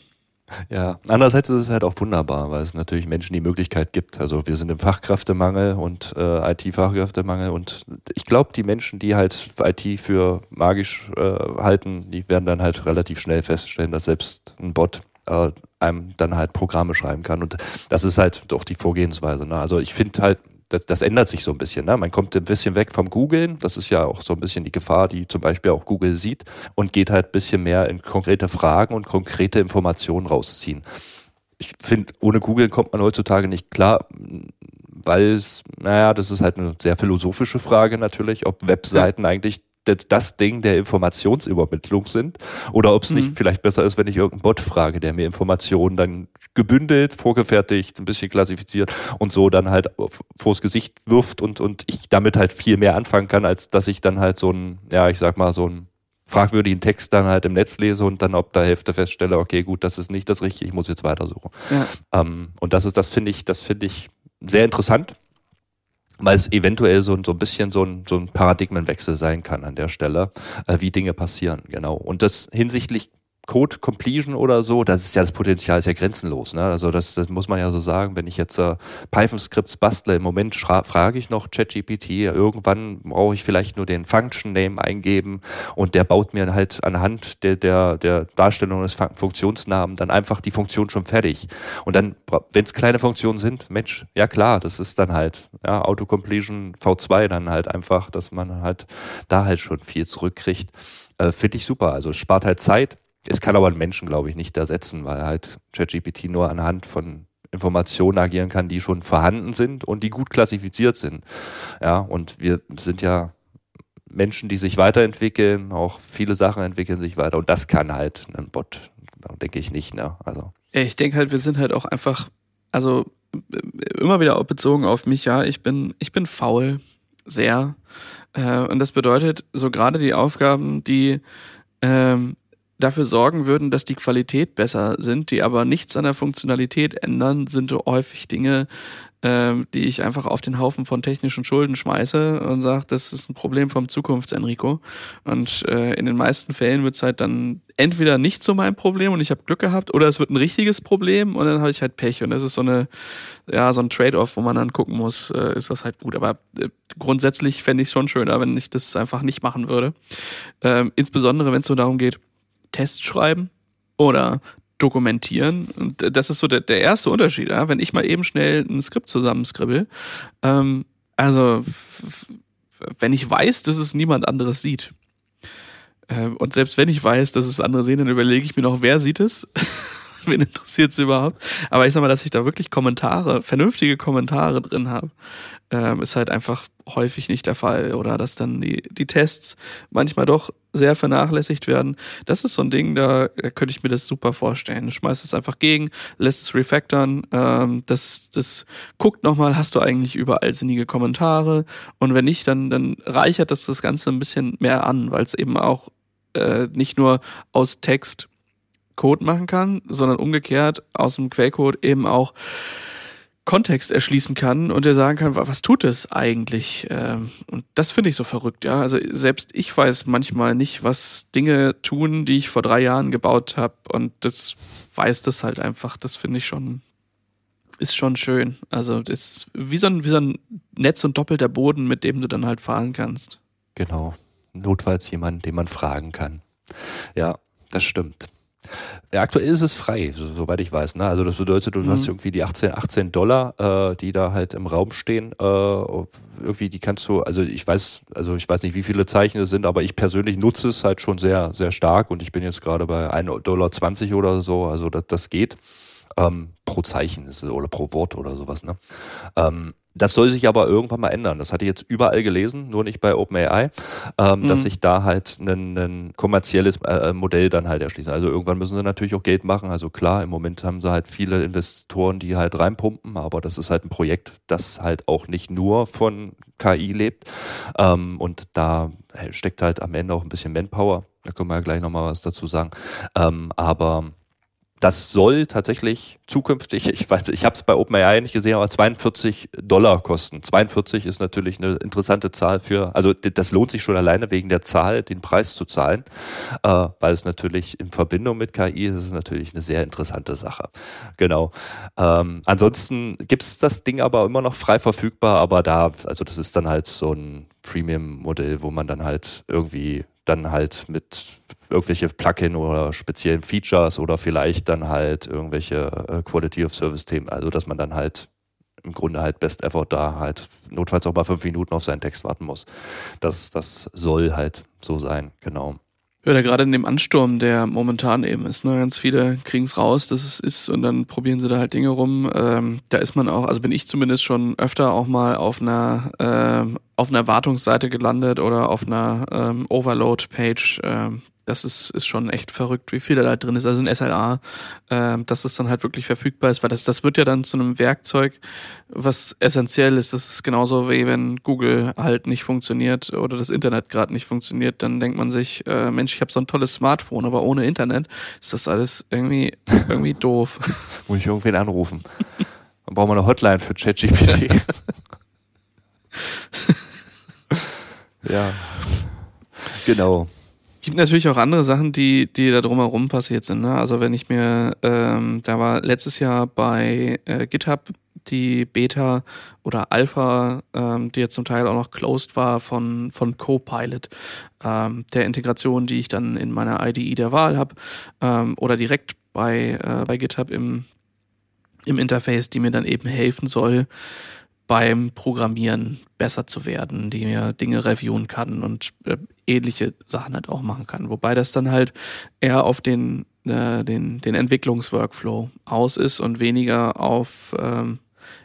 Ja, andererseits ist es halt auch wunderbar, weil es natürlich Menschen die Möglichkeit gibt. Also wir sind im Fachkräftemangel und äh, IT-Fachkräftemangel und ich glaube, die Menschen, die halt IT für magisch äh, halten, die werden dann halt relativ schnell feststellen, dass selbst ein Bot äh, einem dann halt Programme schreiben kann. Und das ist halt doch die Vorgehensweise. Ne? Also ich finde halt, das, das ändert sich so ein bisschen. Ne? Man kommt ein bisschen weg vom Googlen. Das ist ja auch so ein bisschen die Gefahr, die zum Beispiel auch Google sieht und geht halt ein bisschen mehr in konkrete Fragen und konkrete Informationen rausziehen. Ich finde, ohne Google kommt man heutzutage nicht klar, weil es, naja, das ist halt eine sehr philosophische Frage natürlich, ob Webseiten eigentlich das Ding der Informationsübermittlung sind oder ob es mhm. nicht vielleicht besser ist, wenn ich irgendeinen Bot frage, der mir Informationen dann gebündelt, vorgefertigt, ein bisschen klassifiziert und so dann halt vors Gesicht wirft und, und ich damit halt viel mehr anfangen kann, als dass ich dann halt so ein, ja, ich sag mal, so ein fragwürdigen Text dann halt im Netz lese und dann ob der Hälfte feststelle, okay, gut, das ist nicht das Richtige, ich muss jetzt weitersuchen. Ja. Ähm, und das ist, das finde ich, das finde ich sehr interessant weil es eventuell so, so ein bisschen so ein, so ein Paradigmenwechsel sein kann an der Stelle, äh, wie Dinge passieren, genau. Und das hinsichtlich Code Completion oder so, das ist ja das Potenzial ist ja grenzenlos. Ne? Also das, das muss man ja so sagen. Wenn ich jetzt äh, Python-Skripts bastle, im Moment frage ich noch ChatGPT, irgendwann brauche ich vielleicht nur den Function Name eingeben und der baut mir halt anhand der, der, der Darstellung des Funktionsnamen dann einfach die Funktion schon fertig. Und dann, wenn es kleine Funktionen sind, Mensch, ja klar, das ist dann halt ja, Autocompletion V2 dann halt einfach, dass man halt da halt schon viel zurückkriegt. Äh, Finde ich super. Also spart halt Zeit es kann aber einen Menschen, glaube ich, nicht ersetzen, weil halt ChatGPT nur anhand von Informationen agieren kann, die schon vorhanden sind und die gut klassifiziert sind. Ja, und wir sind ja Menschen, die sich weiterentwickeln, auch viele Sachen entwickeln sich weiter und das kann halt ein Bot, denke ich nicht, ne? Also. Ich denke halt, wir sind halt auch einfach, also immer wieder bezogen auf mich, ja, ich bin, ich bin faul, sehr. Äh, und das bedeutet, so gerade die Aufgaben, die ähm, dafür sorgen würden, dass die Qualität besser sind, die aber nichts an der Funktionalität ändern, sind häufig Dinge, äh, die ich einfach auf den Haufen von technischen Schulden schmeiße und sage, das ist ein Problem vom Zukunfts-Enrico. Und äh, in den meisten Fällen wird es halt dann entweder nicht so mein Problem und ich habe Glück gehabt, oder es wird ein richtiges Problem und dann habe ich halt Pech. Und das ist so eine, ja, so ein Trade-off, wo man dann gucken muss, äh, ist das halt gut. Aber äh, grundsätzlich fände ich es schon schöner, wenn ich das einfach nicht machen würde. Ähm, insbesondere wenn es so darum geht, Tests schreiben oder dokumentieren. Und das ist so der, der erste Unterschied. Ja? Wenn ich mal eben schnell ein Skript zusammenskribbel, ähm, also wenn ich weiß, dass es niemand anderes sieht, äh, und selbst wenn ich weiß, dass es andere sehen, dann überlege ich mir noch, wer sieht es? [laughs] [laughs] Wen interessiert es überhaupt? Aber ich sag mal, dass ich da wirklich Kommentare, vernünftige Kommentare drin habe, ähm, ist halt einfach häufig nicht der Fall. Oder dass dann die, die Tests manchmal doch sehr vernachlässigt werden. Das ist so ein Ding, da, da könnte ich mir das super vorstellen. Du schmeißt es einfach gegen, lässt es refactoren, ähm, das, das guckt nochmal, hast du eigentlich überall sinnige Kommentare? Und wenn nicht, dann, dann reichert das das Ganze ein bisschen mehr an, weil es eben auch äh, nicht nur aus Text Code machen kann, sondern umgekehrt aus dem Quellcode eben auch Kontext erschließen kann und er sagen kann, was tut es eigentlich? Ähm, und das finde ich so verrückt, ja. Also selbst ich weiß manchmal nicht, was Dinge tun, die ich vor drei Jahren gebaut habe und das weiß das halt einfach. Das finde ich schon, ist schon schön. Also das ist wie so ein, wie so ein Netz und doppelter Boden, mit dem du dann halt fahren kannst. Genau. Notfalls jemanden, den man fragen kann. Ja, das stimmt. Ja, aktuell ist es frei, so, soweit ich weiß. Ne? Also das bedeutet, du mhm. hast irgendwie die 18, 18 Dollar, äh, die da halt im Raum stehen. Äh, irgendwie, die kannst du, also ich weiß, also ich weiß nicht, wie viele Zeichen es sind, aber ich persönlich nutze es halt schon sehr, sehr stark und ich bin jetzt gerade bei 1,20 Dollar oder so, also das, das geht. Ähm, pro Zeichen ist es, oder pro Wort oder sowas. Ne? Ähm, das soll sich aber irgendwann mal ändern. Das hatte ich jetzt überall gelesen, nur nicht bei OpenAI, ähm, mhm. dass sich da halt ein, ein kommerzielles äh, Modell dann halt erschließt. Also irgendwann müssen sie natürlich auch Geld machen. Also klar, im Moment haben sie halt viele Investoren, die halt reinpumpen, aber das ist halt ein Projekt, das halt auch nicht nur von KI lebt. Ähm, und da steckt halt am Ende auch ein bisschen Manpower. Da können wir ja gleich nochmal was dazu sagen. Ähm, aber das soll tatsächlich zukünftig, [laughs] ich weiß, ich habe es bei OpenAI nicht gesehen, aber 42 Dollar kosten. 42 ist natürlich eine interessante Zahl für, also das lohnt sich schon alleine wegen der Zahl, den Preis zu zahlen, äh, weil es natürlich in Verbindung mit KI ist es natürlich eine sehr interessante Sache. Genau. Ähm, ansonsten gibt's das Ding aber immer noch frei verfügbar, aber da, also das ist dann halt so ein Premium-Modell, wo man dann halt irgendwie dann halt mit irgendwelche Plugin oder speziellen Features oder vielleicht dann halt irgendwelche äh, Quality of Service Themen, also dass man dann halt im Grunde halt Best Effort da halt notfalls auch mal fünf Minuten auf seinen Text warten muss. Das, das soll halt so sein, genau. Ja, da gerade in dem Ansturm, der momentan eben ist, ne, ganz viele kriegen es raus, dass es ist und dann probieren sie da halt Dinge rum. Ähm, da ist man auch, also bin ich zumindest schon öfter auch mal auf einer äh, auf einer Wartungsseite gelandet oder auf einer ähm, Overload-Page, ähm, das ist, ist schon echt verrückt, wie viel da drin ist. Also ein SLA, äh, dass es dann halt wirklich verfügbar ist, weil das, das wird ja dann zu einem Werkzeug, was essentiell ist. Das ist genauso wie wenn Google halt nicht funktioniert oder das Internet gerade nicht funktioniert, dann denkt man sich, äh, Mensch, ich habe so ein tolles Smartphone, aber ohne Internet ist das alles irgendwie, irgendwie [laughs] doof. Muss ich irgendwen anrufen. Dann brauchen wir eine Hotline für ChatGPT. [laughs] ja. Genau gibt natürlich auch andere Sachen, die, die da drumherum passiert sind. Ne? Also wenn ich mir, ähm, da war letztes Jahr bei äh, GitHub die Beta oder Alpha, ähm, die jetzt zum Teil auch noch closed war von, von Copilot, ähm, der Integration, die ich dann in meiner IDE der Wahl habe ähm, oder direkt bei, äh, bei GitHub im, im Interface, die mir dann eben helfen soll, beim Programmieren besser zu werden, die mir Dinge reviewen kann und äh, ähnliche Sachen halt auch machen kann. Wobei das dann halt eher auf den, äh, den, den Entwicklungsworkflow aus ist und weniger auf ähm,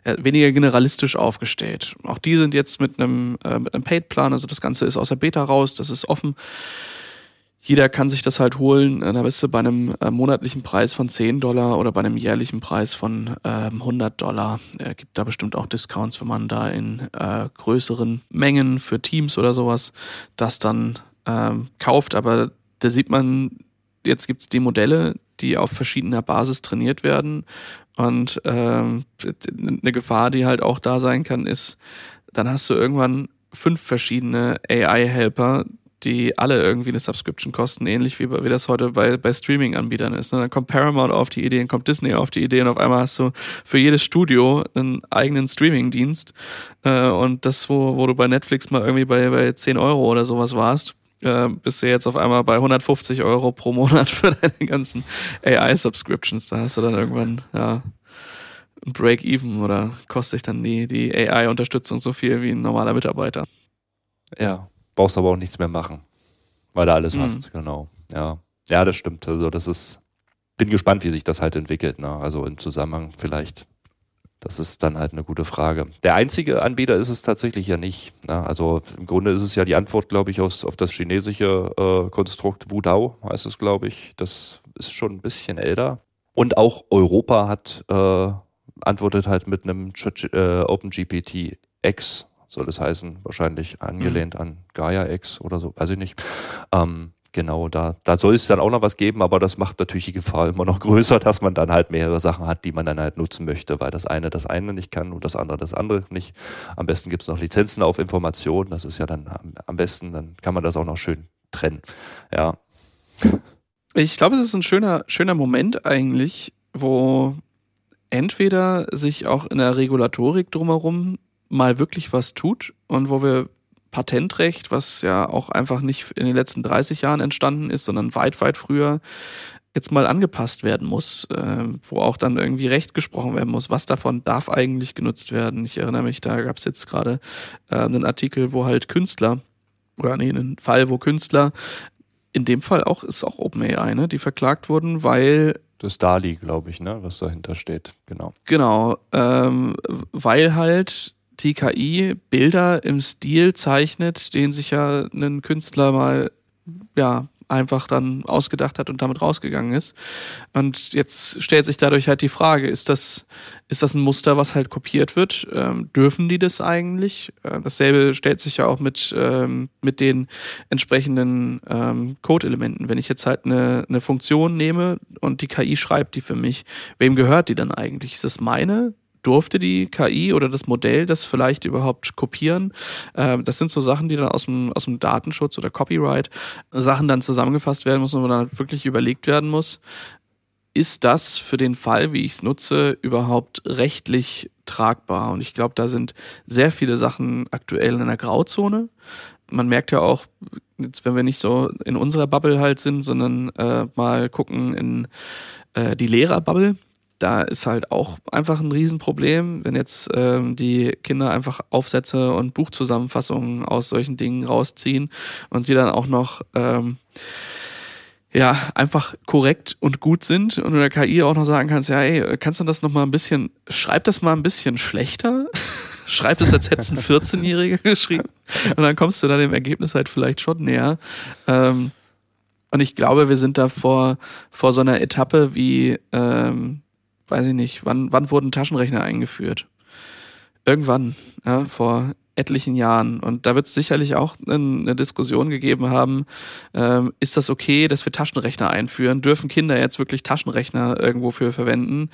äh, weniger generalistisch aufgestellt. Auch die sind jetzt mit einem, äh, mit einem Paid-Plan, also das Ganze ist aus der Beta raus, das ist offen jeder kann sich das halt holen. Äh, da bist du bei einem äh, monatlichen Preis von 10 Dollar oder bei einem jährlichen Preis von ähm, 100 Dollar. Äh, gibt da bestimmt auch Discounts, wenn man da in äh, größeren Mengen für Teams oder sowas das dann ähm, kauft. Aber da sieht man, jetzt gibt's die Modelle, die auf verschiedener Basis trainiert werden. Und ähm, eine Gefahr, die halt auch da sein kann, ist, dann hast du irgendwann fünf verschiedene AI-Helper, die alle irgendwie eine Subscription kosten, ähnlich wie, wie das heute bei, bei Streaming-Anbietern ist. Ne? Dann kommt Paramount auf die Idee, dann kommt Disney auf die Idee und auf einmal hast du für jedes Studio einen eigenen Streaming-Dienst. Äh, und das, wo, wo du bei Netflix mal irgendwie bei, bei 10 Euro oder sowas warst, äh, bist du jetzt auf einmal bei 150 Euro pro Monat [laughs] für deine ganzen AI-Subscriptions. Da hast du dann irgendwann, ja, Break-Even oder kostet sich dann die, die AI-Unterstützung so viel wie ein normaler Mitarbeiter. Ja, brauchst aber auch nichts mehr machen, weil du alles mhm. hast, genau. Ja. Ja, das stimmt. Also das ist, bin gespannt, wie sich das halt entwickelt. Ne? Also im Zusammenhang vielleicht. Das ist dann halt eine gute Frage. Der einzige Anbieter ist es tatsächlich ja nicht. Ne? Also im Grunde ist es ja die Antwort, glaube ich, auf, auf das chinesische äh, Konstrukt Wudao, heißt es, glaube ich. Das ist schon ein bisschen älter. Und auch Europa hat äh, antwortet halt mit einem äh, OpenGPT X, soll es heißen, wahrscheinlich angelehnt mhm. an Gaia X oder so, weiß ich nicht. Ähm, genau, da, da soll es dann auch noch was geben, aber das macht natürlich die Gefahr immer noch größer, dass man dann halt mehrere Sachen hat, die man dann halt nutzen möchte, weil das eine das eine nicht kann und das andere das andere nicht. Am besten gibt es noch Lizenzen auf Informationen, das ist ja dann am, am besten, dann kann man das auch noch schön trennen. Ja. Ich glaube, es ist ein schöner, schöner Moment eigentlich, wo entweder sich auch in der Regulatorik drumherum mal wirklich was tut und wo wir Patentrecht, was ja auch einfach nicht in den letzten 30 Jahren entstanden ist, sondern weit, weit früher, jetzt mal angepasst werden muss, äh, wo auch dann irgendwie Recht gesprochen werden muss, was davon darf eigentlich genutzt werden. Ich erinnere mich, da gab es jetzt gerade äh, einen Artikel, wo halt Künstler, oder nee, einen Fall, wo Künstler, in dem Fall auch, ist auch OpenAI, ne, die verklagt wurden, weil das DALI, glaube ich, ne, was dahinter steht, genau. Genau, ähm, weil halt die KI Bilder im Stil zeichnet, den sich ja ein Künstler mal ja einfach dann ausgedacht hat und damit rausgegangen ist. Und jetzt stellt sich dadurch halt die Frage, ist das, ist das ein Muster, was halt kopiert wird? Ähm, dürfen die das eigentlich? Äh, dasselbe stellt sich ja auch mit, ähm, mit den entsprechenden ähm, Code-Elementen. Wenn ich jetzt halt eine, eine Funktion nehme und die KI schreibt die für mich, wem gehört die dann eigentlich? Ist das meine? Durfte die KI oder das Modell das vielleicht überhaupt kopieren? Ähm, das sind so Sachen, die dann aus dem, aus dem Datenschutz oder Copyright Sachen dann zusammengefasst werden müssen, wo dann wirklich überlegt werden muss, ist das für den Fall, wie ich es nutze, überhaupt rechtlich tragbar? Und ich glaube, da sind sehr viele Sachen aktuell in der Grauzone. Man merkt ja auch, jetzt wenn wir nicht so in unserer Bubble halt sind, sondern äh, mal gucken in äh, die Lehrerbubble, da ist halt auch einfach ein Riesenproblem, wenn jetzt ähm, die Kinder einfach Aufsätze und Buchzusammenfassungen aus solchen Dingen rausziehen und die dann auch noch ähm, ja einfach korrekt und gut sind und du der KI auch noch sagen kannst, ja, ey, kannst du das noch mal ein bisschen, schreib das mal ein bisschen schlechter, [laughs] schreib es, als hättest ein 14-Jähriger [laughs] geschrieben und dann kommst du dann dem Ergebnis halt vielleicht schon näher. Ähm, und ich glaube, wir sind da vor, vor so einer Etappe wie ähm, weiß ich nicht, wann, wann wurden Taschenrechner eingeführt? Irgendwann, ja, vor etlichen Jahren. Und da wird es sicherlich auch eine Diskussion gegeben haben, ähm, ist das okay, dass wir Taschenrechner einführen? Dürfen Kinder jetzt wirklich Taschenrechner irgendwo für verwenden?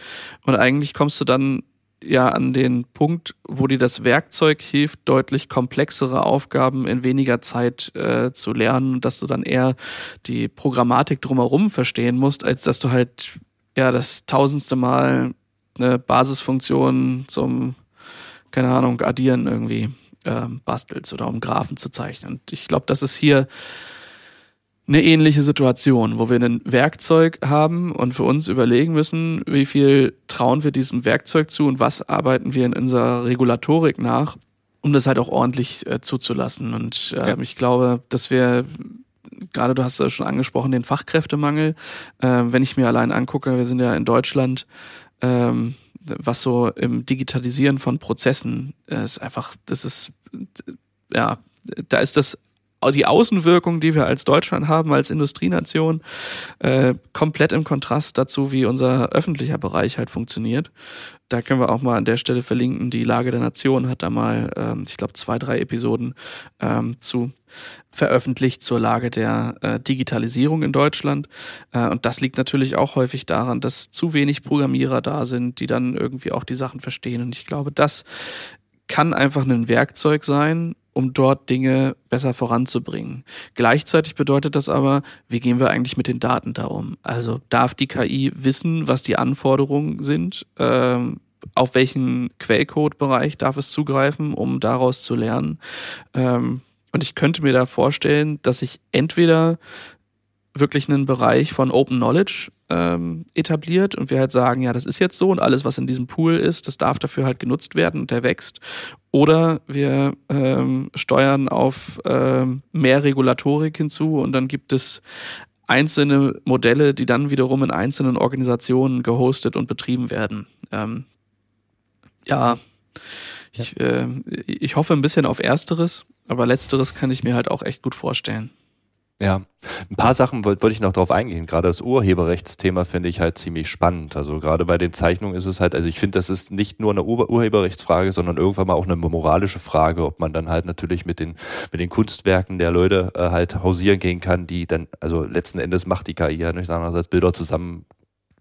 Und eigentlich kommst du dann ja an den Punkt, wo dir das Werkzeug hilft, deutlich komplexere Aufgaben in weniger Zeit äh, zu lernen, dass du dann eher die Programmatik drumherum verstehen musst, als dass du halt ja das tausendste Mal eine Basisfunktion zum, keine Ahnung, Addieren irgendwie äh, bastelst oder um Graphen zu zeichnen. Und ich glaube, das ist hier eine ähnliche Situation, wo wir ein Werkzeug haben und für uns überlegen müssen, wie viel trauen wir diesem Werkzeug zu und was arbeiten wir in unserer Regulatorik nach, um das halt auch ordentlich äh, zuzulassen. Und äh, ja. ich glaube, dass wir gerade du hast es schon angesprochen, den Fachkräftemangel. Ähm, wenn ich mir allein angucke, wir sind ja in Deutschland, ähm, was so im Digitalisieren von Prozessen äh, ist einfach, das ist, ja, da ist das die Außenwirkung, die wir als Deutschland haben, als Industrienation, äh, komplett im Kontrast dazu, wie unser öffentlicher Bereich halt funktioniert. Da können wir auch mal an der Stelle verlinken. Die Lage der Nation hat da mal, ähm, ich glaube, zwei, drei Episoden ähm, zu veröffentlicht zur Lage der äh, Digitalisierung in Deutschland. Äh, und das liegt natürlich auch häufig daran, dass zu wenig Programmierer da sind, die dann irgendwie auch die Sachen verstehen. Und ich glaube, das kann einfach ein Werkzeug sein, um dort Dinge besser voranzubringen. Gleichzeitig bedeutet das aber, wie gehen wir eigentlich mit den Daten da um? Also darf die KI wissen, was die Anforderungen sind? Ähm, auf welchen Quellcode-Bereich darf es zugreifen, um daraus zu lernen? Ähm, und ich könnte mir da vorstellen, dass ich entweder wirklich einen Bereich von Open Knowledge ähm, etabliert und wir halt sagen, ja, das ist jetzt so und alles, was in diesem Pool ist, das darf dafür halt genutzt werden und der wächst. Oder wir ähm, steuern auf ähm, mehr Regulatorik hinzu und dann gibt es einzelne Modelle, die dann wiederum in einzelnen Organisationen gehostet und betrieben werden. Ähm, ja, ich, äh, ich hoffe ein bisschen auf Ersteres, aber Letzteres kann ich mir halt auch echt gut vorstellen. Ja, ein paar Sachen wollte wollt ich noch drauf eingehen. Gerade das Urheberrechtsthema finde ich halt ziemlich spannend. Also gerade bei den Zeichnungen ist es halt, also ich finde, das ist nicht nur eine Ur Urheberrechtsfrage, sondern irgendwann mal auch eine moralische Frage, ob man dann halt natürlich mit den, mit den Kunstwerken der Leute äh, halt hausieren gehen kann, die dann, also letzten Endes macht die KI ja nicht anders als Bilder zusammen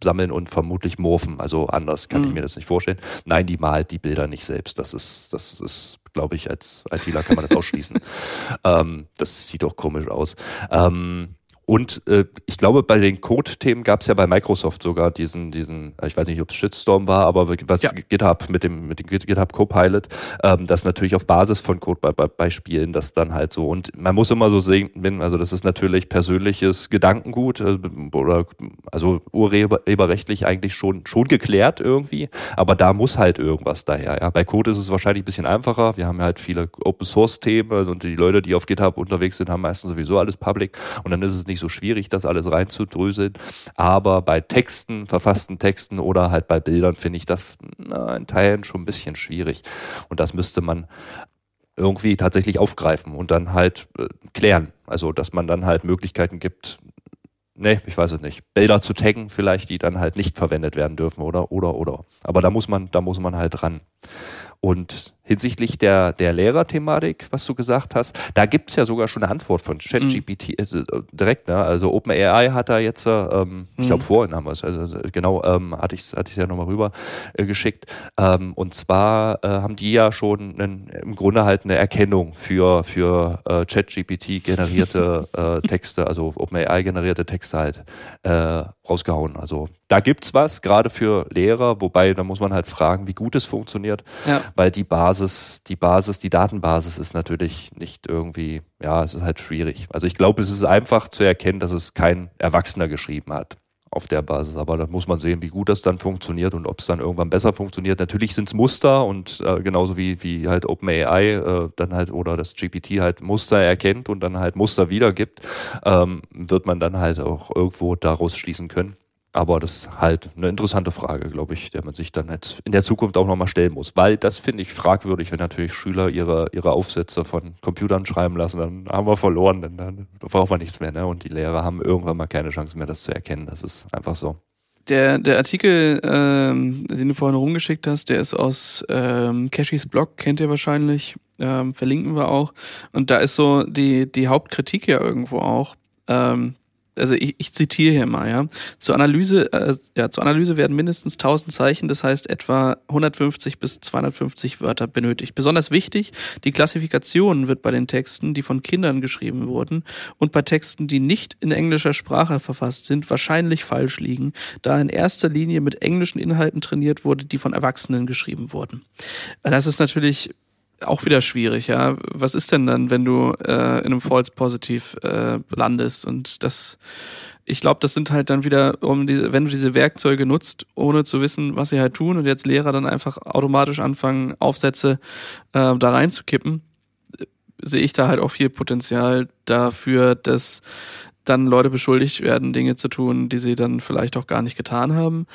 sammeln und vermutlich morphen. Also anders kann mhm. ich mir das nicht vorstellen. Nein, die malt die Bilder nicht selbst. Das ist, das ist glaube ich, als ITler kann man das ausschließen. [laughs] ähm, das sieht doch komisch aus. Ähm, und äh, ich glaube, bei den Code-Themen gab es ja bei Microsoft sogar diesen, diesen, ich weiß nicht, ob es Shitstorm war, aber was ja. GitHub mit dem, mit dem GitHub Copilot, ähm, das natürlich auf Basis von Codebeispielen, das dann halt so. Und man muss immer so sehen, also das ist natürlich persönliches Gedankengut äh, oder also urheberrechtlich eigentlich schon, schon geklärt irgendwie, aber da muss halt irgendwas daher. Ja. Bei Code ist es wahrscheinlich ein bisschen einfacher. Wir haben ja halt viele Open Source Themen und die Leute, die auf GitHub unterwegs sind, haben meistens sowieso alles public und dann ist es nicht nicht so schwierig, das alles reinzudröseln. Aber bei Texten, verfassten Texten oder halt bei Bildern finde ich das na, in Teilen schon ein bisschen schwierig. Und das müsste man irgendwie tatsächlich aufgreifen und dann halt äh, klären. Also, dass man dann halt Möglichkeiten gibt, nee, ich weiß es nicht, Bilder zu taggen vielleicht, die dann halt nicht verwendet werden dürfen oder, oder, oder. Aber da muss man, da muss man halt ran. Und hinsichtlich der, der Lehrerthematik, was du gesagt hast, da gibt's ja sogar schon eine Antwort von ChatGPT mhm. also, direkt. Ne? Also OpenAI hat da jetzt, ähm, ich glaube mhm. vorhin haben wir es, also, genau, ähm, hatte ich es hatte ich's ja nochmal rüber äh, geschickt. Ähm, und zwar äh, haben die ja schon einen, im Grunde halt eine Erkennung für, für äh, ChatGPT generierte äh, [laughs] Texte, also OpenAI generierte Texte halt äh, rausgehauen. Also da gibt's was, gerade für Lehrer, wobei da muss man halt fragen, wie gut es funktioniert, ja. weil die Basis Basis, die Basis, die Datenbasis ist natürlich nicht irgendwie, ja, es ist halt schwierig. Also ich glaube, es ist einfach zu erkennen, dass es kein Erwachsener geschrieben hat auf der Basis. Aber da muss man sehen, wie gut das dann funktioniert und ob es dann irgendwann besser funktioniert. Natürlich sind es Muster und äh, genauso wie, wie halt OpenAI äh, dann halt oder das GPT halt Muster erkennt und dann halt Muster wiedergibt, ähm, wird man dann halt auch irgendwo daraus schließen können. Aber das ist halt eine interessante Frage, glaube ich, der man sich dann jetzt in der Zukunft auch nochmal stellen muss. Weil das finde ich fragwürdig, wenn natürlich Schüler ihre, ihre Aufsätze von Computern schreiben lassen, dann haben wir verloren, dann, dann braucht man nichts mehr. Ne? Und die Lehrer haben irgendwann mal keine Chance mehr, das zu erkennen. Das ist einfach so. Der, der Artikel, ähm, den du vorhin rumgeschickt hast, der ist aus ähm, Cashys Blog, kennt ihr wahrscheinlich, ähm, verlinken wir auch. Und da ist so die, die Hauptkritik ja irgendwo auch, ähm, also ich, ich zitiere hier mal, ja. Zur Analyse, äh, ja, zur Analyse werden mindestens 1000 Zeichen, das heißt etwa 150 bis 250 Wörter benötigt. Besonders wichtig, die Klassifikation wird bei den Texten, die von Kindern geschrieben wurden und bei Texten, die nicht in englischer Sprache verfasst sind, wahrscheinlich falsch liegen, da in erster Linie mit englischen Inhalten trainiert wurde, die von Erwachsenen geschrieben wurden. Das ist natürlich auch wieder schwierig, ja. Was ist denn dann, wenn du äh, in einem False Positiv äh, landest? Und das, ich glaube, das sind halt dann wieder, um die, wenn du diese Werkzeuge nutzt, ohne zu wissen, was sie halt tun und jetzt Lehrer dann einfach automatisch anfangen, Aufsätze äh, da reinzukippen, sehe ich da halt auch viel Potenzial dafür, dass dann Leute beschuldigt werden, Dinge zu tun, die sie dann vielleicht auch gar nicht getan haben.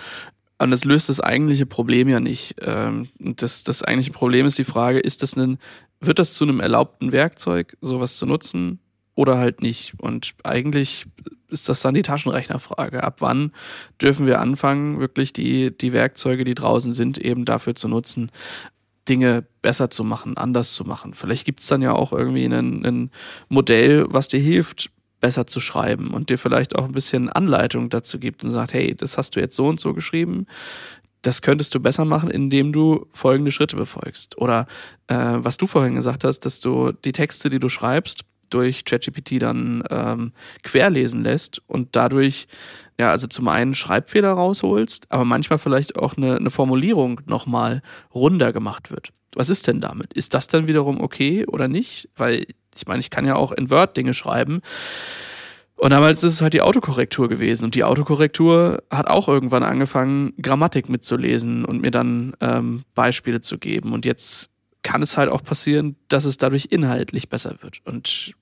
Und das löst das eigentliche Problem ja nicht. Ähm, das, das eigentliche Problem ist die Frage, ist das ein, wird das zu einem erlaubten Werkzeug, sowas zu nutzen? oder halt nicht. Und eigentlich ist das dann die Taschenrechnerfrage. Ab wann dürfen wir anfangen, wirklich die, die Werkzeuge, die draußen sind, eben dafür zu nutzen, Dinge besser zu machen, anders zu machen. Vielleicht gibt es dann ja auch irgendwie ein, ein Modell, was dir hilft, besser zu schreiben und dir vielleicht auch ein bisschen Anleitung dazu gibt und sagt, hey, das hast du jetzt so und so geschrieben, das könntest du besser machen, indem du folgende Schritte befolgst. Oder äh, was du vorhin gesagt hast, dass du die Texte, die du schreibst, durch ChatGPT dann ähm, querlesen lässt und dadurch ja also zum einen Schreibfehler rausholst, aber manchmal vielleicht auch eine, eine Formulierung nochmal runder gemacht wird. Was ist denn damit? Ist das dann wiederum okay oder nicht? Weil ich meine, ich kann ja auch in Word Dinge schreiben. Und damals ist es halt die Autokorrektur gewesen. Und die Autokorrektur hat auch irgendwann angefangen, Grammatik mitzulesen und mir dann ähm, Beispiele zu geben. Und jetzt kann es halt auch passieren, dass es dadurch inhaltlich besser wird. Und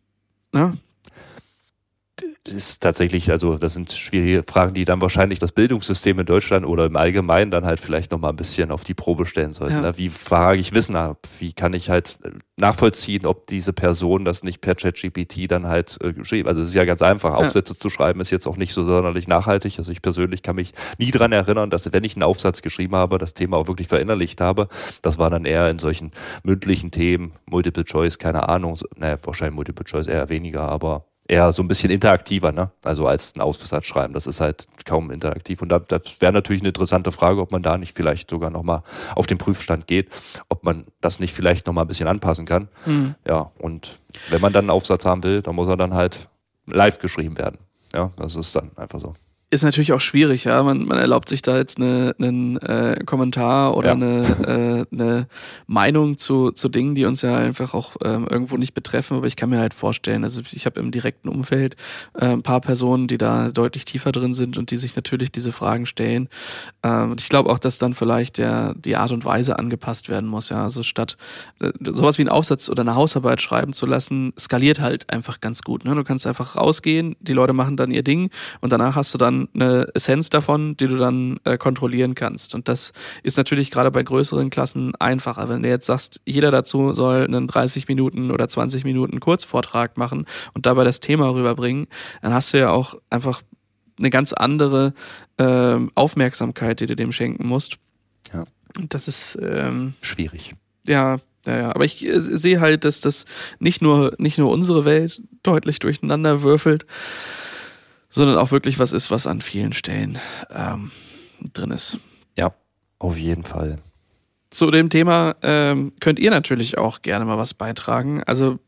ne? Ist tatsächlich, also das sind schwierige Fragen, die dann wahrscheinlich das Bildungssystem in Deutschland oder im Allgemeinen dann halt vielleicht nochmal ein bisschen auf die Probe stellen sollten. Ja. Ne? Wie frage ich Wissen ab? Wie kann ich halt nachvollziehen, ob diese Person das nicht per ChatGPT dann halt äh, geschrieben Also es ist ja ganz einfach, Aufsätze ja. zu schreiben ist jetzt auch nicht so sonderlich nachhaltig. Also ich persönlich kann mich nie dran erinnern, dass wenn ich einen Aufsatz geschrieben habe, das Thema auch wirklich verinnerlicht habe. Das war dann eher in solchen mündlichen Themen, Multiple Choice, keine Ahnung, naja, wahrscheinlich Multiple Choice eher weniger, aber eher so ein bisschen interaktiver, ne? Also als ein Aufsatz schreiben. Das ist halt kaum interaktiv. Und da, das wäre natürlich eine interessante Frage, ob man da nicht vielleicht sogar nochmal auf den Prüfstand geht, ob man das nicht vielleicht nochmal ein bisschen anpassen kann. Mhm. Ja, und wenn man dann einen Aufsatz haben will, dann muss er dann halt live geschrieben werden. Ja, das ist dann einfach so ist natürlich auch schwierig, ja. Man, man erlaubt sich da jetzt eine, einen äh, Kommentar oder ja. eine, äh, eine Meinung zu, zu Dingen, die uns ja einfach auch ähm, irgendwo nicht betreffen. Aber ich kann mir halt vorstellen, also ich habe im direkten Umfeld äh, ein paar Personen, die da deutlich tiefer drin sind und die sich natürlich diese Fragen stellen. Ähm, und ich glaube auch, dass dann vielleicht der die Art und Weise angepasst werden muss. Ja, also statt äh, sowas wie einen Aufsatz oder eine Hausarbeit schreiben zu lassen, skaliert halt einfach ganz gut. Ne? Du kannst einfach rausgehen, die Leute machen dann ihr Ding und danach hast du dann eine Essenz davon, die du dann äh, kontrollieren kannst. Und das ist natürlich gerade bei größeren Klassen einfacher. Wenn du jetzt sagst, jeder dazu soll einen 30 Minuten oder 20 Minuten Kurzvortrag machen und dabei das Thema rüberbringen, dann hast du ja auch einfach eine ganz andere äh, Aufmerksamkeit, die du dem schenken musst. Ja. Das ist ähm, schwierig. Ja, ja, ja. Aber ich äh, sehe halt, dass das nicht nur, nicht nur unsere Welt deutlich durcheinander würfelt, sondern auch wirklich was ist, was an vielen Stellen ähm, drin ist. Ja, auf jeden Fall. Zu dem Thema ähm, könnt ihr natürlich auch gerne mal was beitragen. Also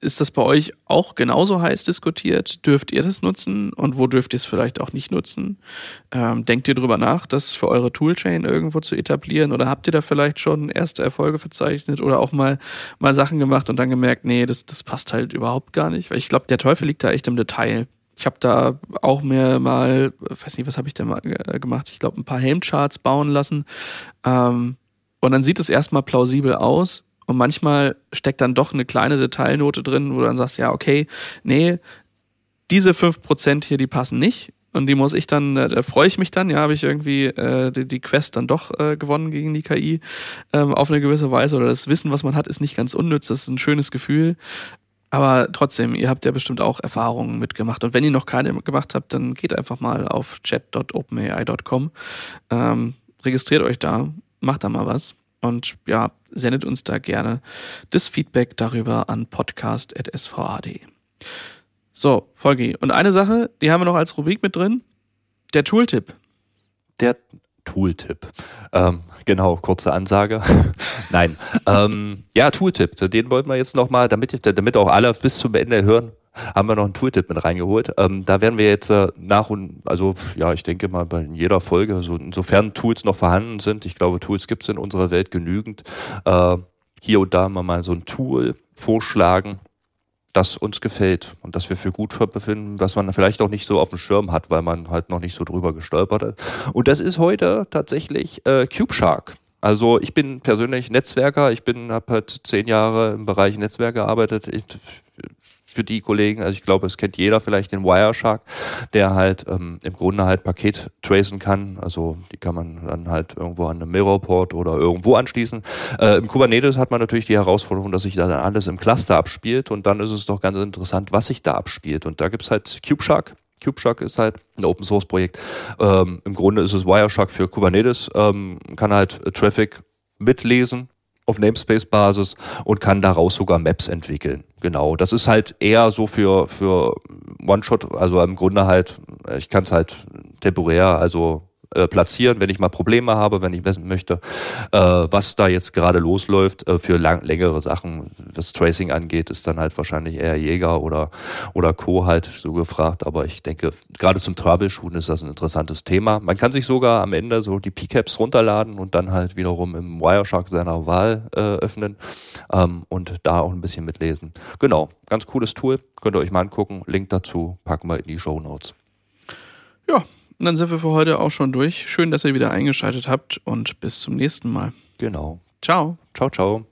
ist das bei euch auch genauso heiß diskutiert? Dürft ihr das nutzen und wo dürft ihr es vielleicht auch nicht nutzen? Ähm, denkt ihr drüber nach, das für eure Toolchain irgendwo zu etablieren oder habt ihr da vielleicht schon erste Erfolge verzeichnet oder auch mal, mal Sachen gemacht und dann gemerkt, nee, das, das passt halt überhaupt gar nicht? Weil ich glaube, der Teufel liegt da echt im Detail. Ich habe da auch mir mal, weiß nicht, was habe ich denn mal gemacht? Ich glaube, ein paar Helmcharts bauen lassen. Ähm, und dann sieht es erstmal plausibel aus. Und manchmal steckt dann doch eine kleine Detailnote drin, wo du dann sagst, ja, okay, nee, diese fünf Prozent hier, die passen nicht. Und die muss ich dann, äh, da freue ich mich dann, ja, habe ich irgendwie äh, die, die Quest dann doch äh, gewonnen gegen die KI ähm, auf eine gewisse Weise. Oder das Wissen, was man hat, ist nicht ganz unnütz, das ist ein schönes Gefühl. Aber trotzdem, ihr habt ja bestimmt auch Erfahrungen mitgemacht. Und wenn ihr noch keine gemacht habt, dann geht einfach mal auf chat.openai.com, ähm, registriert euch da, macht da mal was und ja, sendet uns da gerne das Feedback darüber an podcast.sva.de. So, Folge. Und eine Sache, die haben wir noch als Rubrik mit drin, der Tooltip. Der Tooltip. Ähm, genau, kurze Ansage. [laughs] Nein. Ähm, ja, Tooltip. Den wollten wir jetzt nochmal, damit, damit auch alle bis zum Ende hören, haben wir noch einen Tooltip mit reingeholt. Ähm, da werden wir jetzt äh, nach und, also ja, ich denke mal bei jeder Folge, so, insofern Tools noch vorhanden sind, ich glaube, Tools gibt es in unserer Welt genügend, äh, hier und da mal so ein Tool vorschlagen, das uns gefällt und das wir für gut befinden, was man vielleicht auch nicht so auf dem Schirm hat, weil man halt noch nicht so drüber gestolpert ist. Und das ist heute tatsächlich äh, CubeShark. Also ich bin persönlich Netzwerker, ich bin habe halt zehn Jahre im Bereich Netzwerk gearbeitet. Ich für die Kollegen, also ich glaube, es kennt jeder vielleicht den Wireshark, der halt ähm, im Grunde halt Paket tracen kann. Also die kann man dann halt irgendwo an einem Mirrorport oder irgendwo anschließen. Äh, Im Kubernetes hat man natürlich die Herausforderung, dass sich da dann alles im Cluster abspielt und dann ist es doch ganz interessant, was sich da abspielt. Und da gibt's halt CubeShark, CubeShark ist halt ein Open Source Projekt. Ähm, Im Grunde ist es Wireshark für Kubernetes, ähm, kann halt Traffic mitlesen auf Namespace-Basis und kann daraus sogar Maps entwickeln. Genau, das ist halt eher so für, für One-Shot, also im Grunde halt, ich kann es halt temporär, also äh, platzieren, wenn ich mal Probleme habe, wenn ich wissen möchte, äh, was da jetzt gerade losläuft. Äh, für lang, längere Sachen, was Tracing angeht, ist dann halt wahrscheinlich eher Jäger oder, oder Co. halt so gefragt. Aber ich denke, gerade zum Troubleshooten ist das ein interessantes Thema. Man kann sich sogar am Ende so die PCAPs runterladen und dann halt wiederum im Wireshark seiner Wahl äh, öffnen ähm, und da auch ein bisschen mitlesen. Genau, ganz cooles Tool. Könnt ihr euch mal angucken. Link dazu packen wir in die Show Notes. Ja, und dann sind wir für heute auch schon durch. Schön, dass ihr wieder eingeschaltet habt und bis zum nächsten Mal. Genau. Ciao. Ciao, ciao.